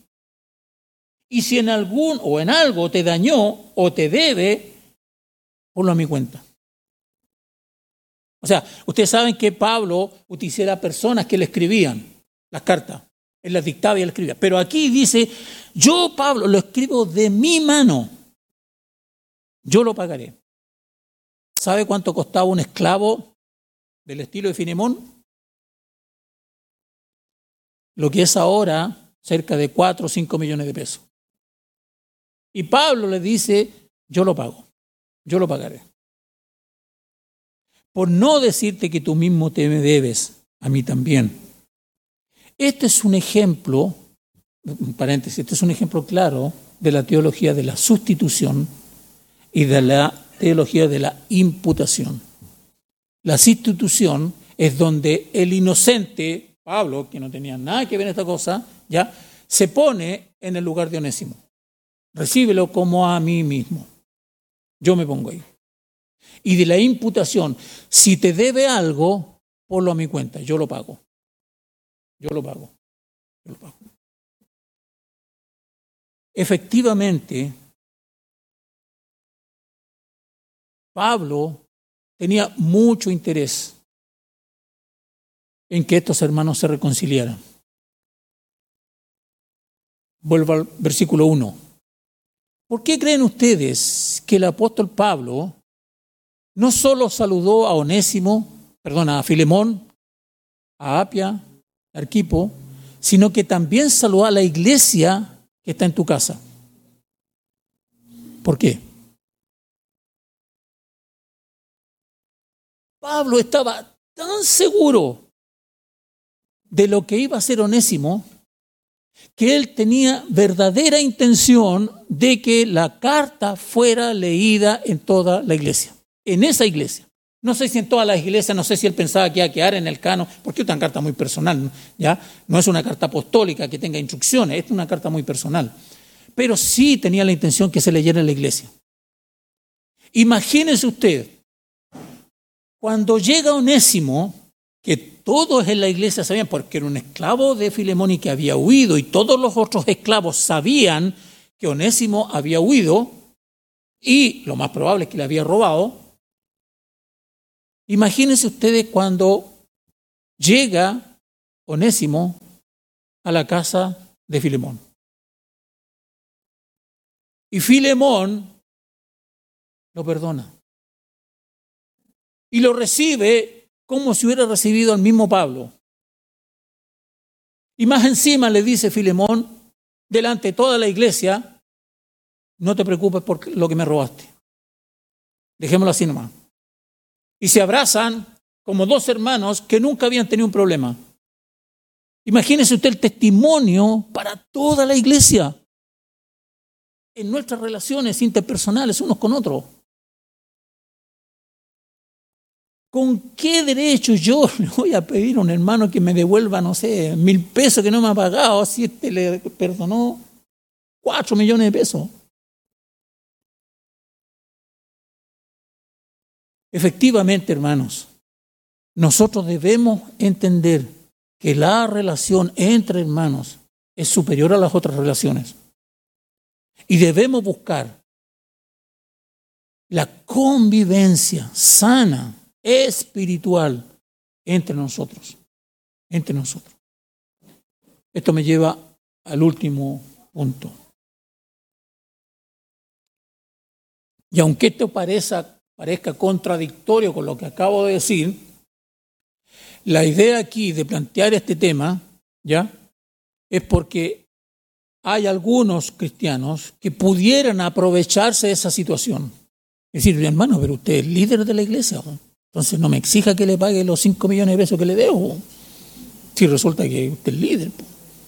Speaker 1: Y si en algún o en algo te dañó o te debe, ponlo a mi cuenta. O sea, ustedes saben que Pablo utilizaba personas que le escribían las cartas. Él las dictaba y él escribía. Pero aquí dice, yo Pablo lo escribo de mi mano. Yo lo pagaré. ¿Sabe cuánto costaba un esclavo del estilo de Finemón? lo que es ahora cerca de 4 o 5 millones de pesos. Y Pablo le dice, yo lo pago, yo lo pagaré. Por no decirte que tú mismo te me debes, a mí también. Este es un ejemplo, paréntesis, este es un ejemplo claro de la teología de la sustitución y de la teología de la imputación. La sustitución es donde el inocente Pablo, que no tenía nada que ver en esta cosa, ya se pone en el lugar de Onésimo. Recíbelo como a mí mismo. Yo me pongo ahí. Y de la imputación, si te debe algo, ponlo a mi cuenta, yo lo pago. Yo lo pago. Yo lo pago. Efectivamente, Pablo tenía mucho interés en que estos hermanos se reconciliaran. Vuelvo al versículo 1. ¿Por qué creen ustedes que el apóstol Pablo no solo saludó a Onésimo, perdón, a Filemón, a Apia, a Arquipo, sino que también saludó a la iglesia que está en tu casa? ¿Por qué? Pablo estaba tan seguro de lo que iba a ser Onésimo que él tenía verdadera intención de que la carta fuera leída en toda la iglesia, en esa iglesia. No sé si en todas las iglesias, no sé si él pensaba que iba a quedar en el cano, porque es una carta muy personal, ¿ya? No es una carta apostólica que tenga instrucciones, es una carta muy personal. Pero sí tenía la intención que se leyera en la iglesia. Imagínese usted cuando llega Onésimo, que todos en la iglesia sabían, porque era un esclavo de Filemón y que había huido, y todos los otros esclavos sabían que Onésimo había huido, y lo más probable es que le había robado. Imagínense ustedes cuando llega Onésimo a la casa de Filemón. Y Filemón lo perdona y lo recibe como si hubiera recibido al mismo Pablo. Y más encima le dice Filemón, delante de toda la iglesia, no te preocupes por lo que me robaste. Dejémoslo así nomás. Y se abrazan como dos hermanos que nunca habían tenido un problema. Imagínese usted el testimonio para toda la iglesia en nuestras relaciones interpersonales unos con otros. ¿Con qué derecho yo le voy a pedir a un hermano que me devuelva, no sé, mil pesos que no me ha pagado si este le perdonó cuatro millones de pesos? Efectivamente, hermanos, nosotros debemos entender que la relación entre hermanos es superior a las otras relaciones. Y debemos buscar la convivencia sana espiritual entre nosotros, entre nosotros. Esto me lleva al último punto. Y aunque esto parezca, parezca contradictorio con lo que acabo de decir, la idea aquí de plantear este tema, ¿ya? Es porque hay algunos cristianos que pudieran aprovecharse de esa situación. Es decir, hermano, pero usted es líder de la iglesia. Entonces no me exija que le pague los 5 millones de pesos que le debo. Si resulta que usted es líder.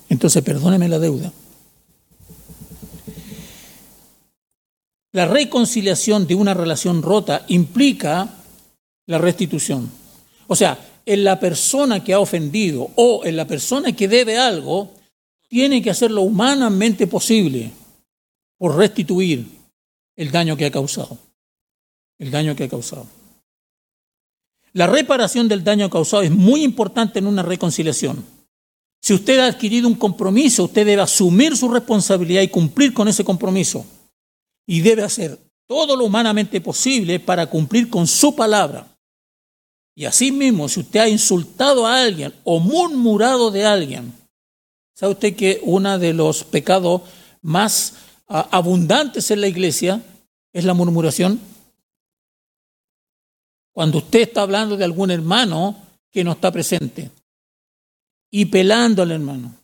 Speaker 1: Entonces perdóneme la deuda. La reconciliación de una relación rota implica la restitución. O sea, en la persona que ha ofendido o en la persona que debe algo, tiene que hacer lo humanamente posible por restituir el daño que ha causado. El daño que ha causado. La reparación del daño causado es muy importante en una reconciliación. Si usted ha adquirido un compromiso, usted debe asumir su responsabilidad y cumplir con ese compromiso. Y debe hacer todo lo humanamente posible para cumplir con su palabra. Y asimismo, si usted ha insultado a alguien o murmurado de alguien, ¿sabe usted que uno de los pecados más ah, abundantes en la iglesia es la murmuración? Cuando usted está hablando de algún hermano que no está presente y pelando al hermano.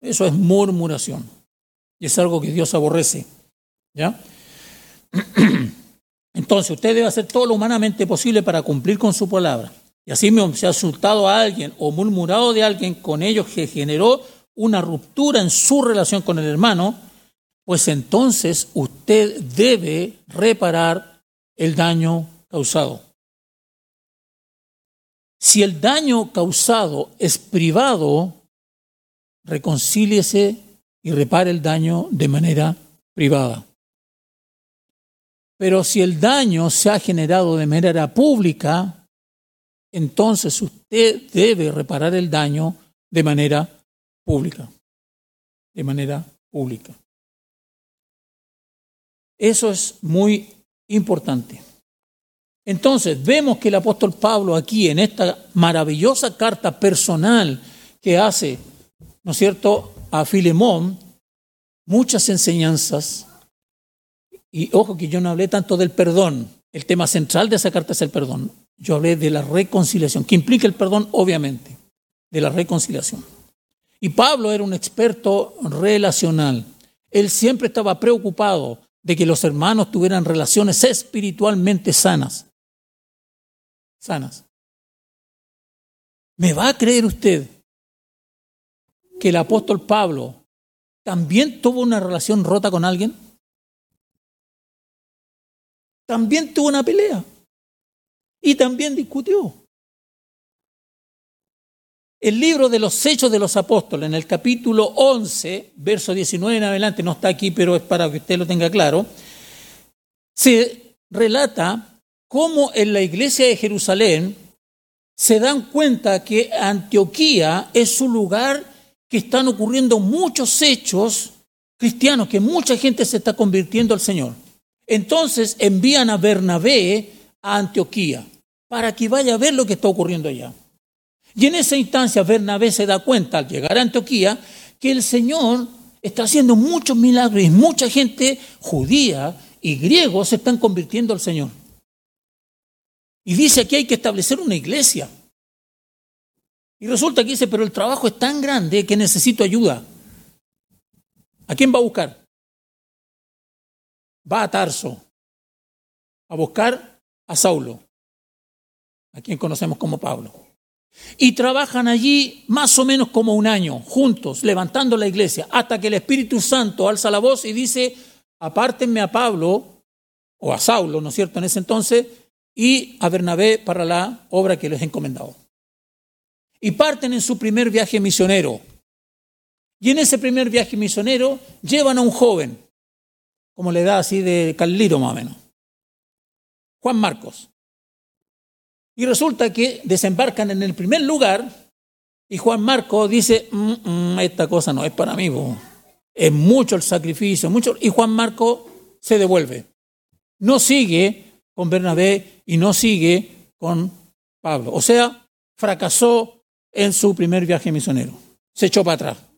Speaker 1: Eso es murmuración. Y es algo que Dios aborrece. ¿Ya? Entonces, usted debe hacer todo lo humanamente posible para cumplir con su palabra. Y así mismo, si ha insultado a alguien o murmurado de alguien con ello que generó una ruptura en su relación con el hermano, pues entonces usted debe reparar el daño causado. Si el daño causado es privado, reconcíliese y repare el daño de manera privada. Pero si el daño se ha generado de manera pública, entonces usted debe reparar el daño de manera pública. De manera pública. Eso es muy importante. Entonces, vemos que el apóstol Pablo aquí, en esta maravillosa carta personal que hace, ¿no es cierto?, a Filemón, muchas enseñanzas. Y ojo que yo no hablé tanto del perdón. El tema central de esa carta es el perdón. Yo hablé de la reconciliación, que implica el perdón, obviamente, de la reconciliación. Y Pablo era un experto relacional. Él siempre estaba preocupado de que los hermanos tuvieran relaciones espiritualmente sanas sanas. ¿Me va a creer usted que el apóstol Pablo también tuvo una relación rota con alguien? También tuvo una pelea y también discutió. El libro de los Hechos de los Apóstoles, en el capítulo 11, verso 19 en adelante, no está aquí, pero es para que usted lo tenga claro, se relata cómo en la iglesia de Jerusalén se dan cuenta que Antioquía es un lugar que están ocurriendo muchos hechos cristianos, que mucha gente se está convirtiendo al Señor. Entonces envían a Bernabé a Antioquía para que vaya a ver lo que está ocurriendo allá. Y en esa instancia Bernabé se da cuenta al llegar a Antioquía que el Señor está haciendo muchos milagros y mucha gente judía y griegos se están convirtiendo al Señor. Y dice que hay que establecer una iglesia. Y resulta que dice, pero el trabajo es tan grande que necesito ayuda. ¿A quién va a buscar? Va a Tarso a buscar a Saulo, a quien conocemos como Pablo. Y trabajan allí más o menos como un año, juntos, levantando la iglesia, hasta que el Espíritu Santo alza la voz y dice, apártenme a Pablo, o a Saulo, ¿no es cierto?, en ese entonces, y a Bernabé para la obra que les he encomendado. Y parten en su primer viaje misionero. Y en ese primer viaje misionero llevan a un joven, como le da así de Carlito más o menos, Juan Marcos. Y resulta que desembarcan en el primer lugar y Juan Marcos dice, mm, mm, esta cosa no es para mí, es mucho el sacrificio, mucho. Y Juan Marcos se devuelve. No sigue con Bernabé y no sigue con Pablo. O sea, fracasó en su primer viaje misionero. Se echó para atrás.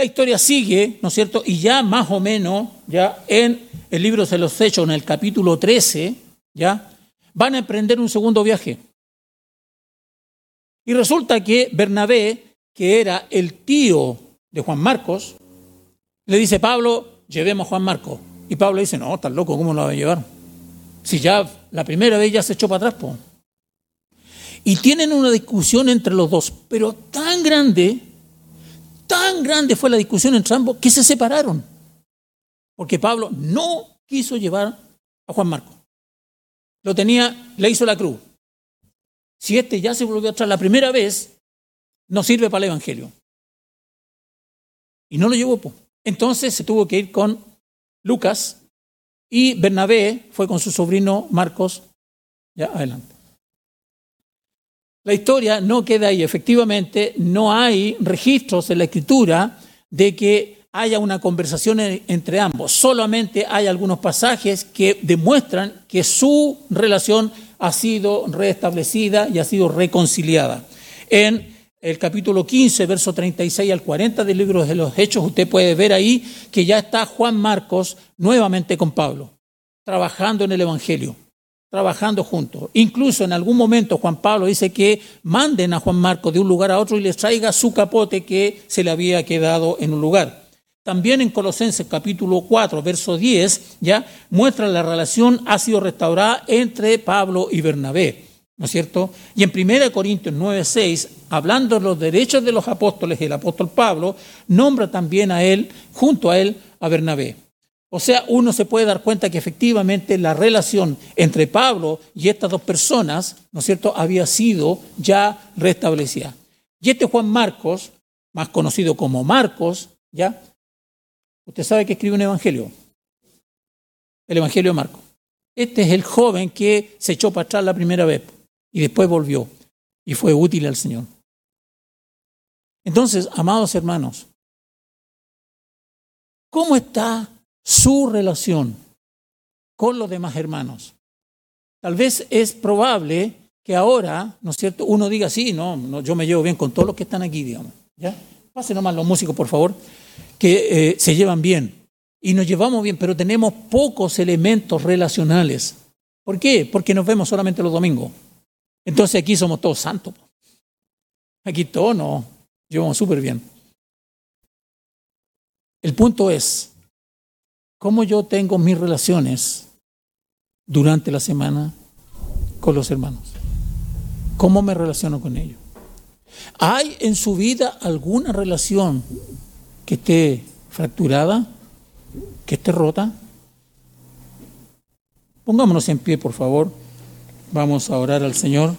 Speaker 1: La historia sigue, ¿no es cierto? Y ya más o menos, ya en el libro de los Hechos, en el capítulo 13, ya, van a emprender un segundo viaje. Y resulta que Bernabé, que era el tío de Juan Marcos, le dice, Pablo, llevemos a Juan Marcos. Y Pablo dice, no, estás loco, ¿cómo lo va a llevar? Si ya la primera vez ya se echó para atrás. Y tienen una discusión entre los dos, pero tan grande, tan grande fue la discusión entre ambos que se separaron. Porque Pablo no quiso llevar a Juan Marco. Lo tenía, le hizo la cruz. Si este ya se volvió atrás la primera vez, no sirve para el Evangelio. Y no lo llevó. Entonces se tuvo que ir con Lucas, y Bernabé fue con su sobrino Marcos. Ya, adelante. La historia no queda ahí. Efectivamente, no hay registros en la escritura de que haya una conversación entre ambos. Solamente hay algunos pasajes que demuestran que su relación ha sido restablecida y ha sido reconciliada. En el capítulo 15, verso 36 al 40 del libro de los Hechos, usted puede ver ahí que ya está Juan Marcos nuevamente con Pablo, trabajando en el Evangelio, trabajando juntos. Incluso en algún momento Juan Pablo dice que manden a Juan Marcos de un lugar a otro y les traiga su capote que se le había quedado en un lugar. También en Colosenses capítulo 4, verso 10, ya muestra la relación ha sido restaurada entre Pablo y Bernabé. ¿no es cierto? Y en 1 Corintios 9:6, hablando de los derechos de los apóstoles, el apóstol Pablo nombra también a él, junto a él, a Bernabé. O sea, uno se puede dar cuenta que efectivamente la relación entre Pablo y estas dos personas, ¿no es cierto?, había sido ya restablecida. Y este Juan Marcos más conocido como Marcos, ¿ya? Usted sabe que escribe un evangelio, el evangelio de Marcos. Este es el joven que se echó para atrás la primera vez y después volvió y fue útil al Señor. Entonces, amados hermanos, ¿cómo está su relación con los demás hermanos? Tal vez es probable que ahora, ¿no es cierto?, uno diga, sí, no, yo me llevo bien con todos los que están aquí, digamos. ¿ya? Pasen nomás los músicos, por favor, que eh, se llevan bien. Y nos llevamos bien, pero tenemos pocos elementos relacionales. ¿Por qué? Porque nos vemos solamente los domingos. Entonces aquí somos todos santos. Aquí todos nos llevamos súper bien. El punto es, ¿cómo yo tengo mis relaciones durante la semana con los hermanos? ¿Cómo me relaciono con ellos? ¿Hay en su vida alguna relación que esté fracturada, que esté rota? Pongámonos en pie, por favor. Vamos a orar al Señor.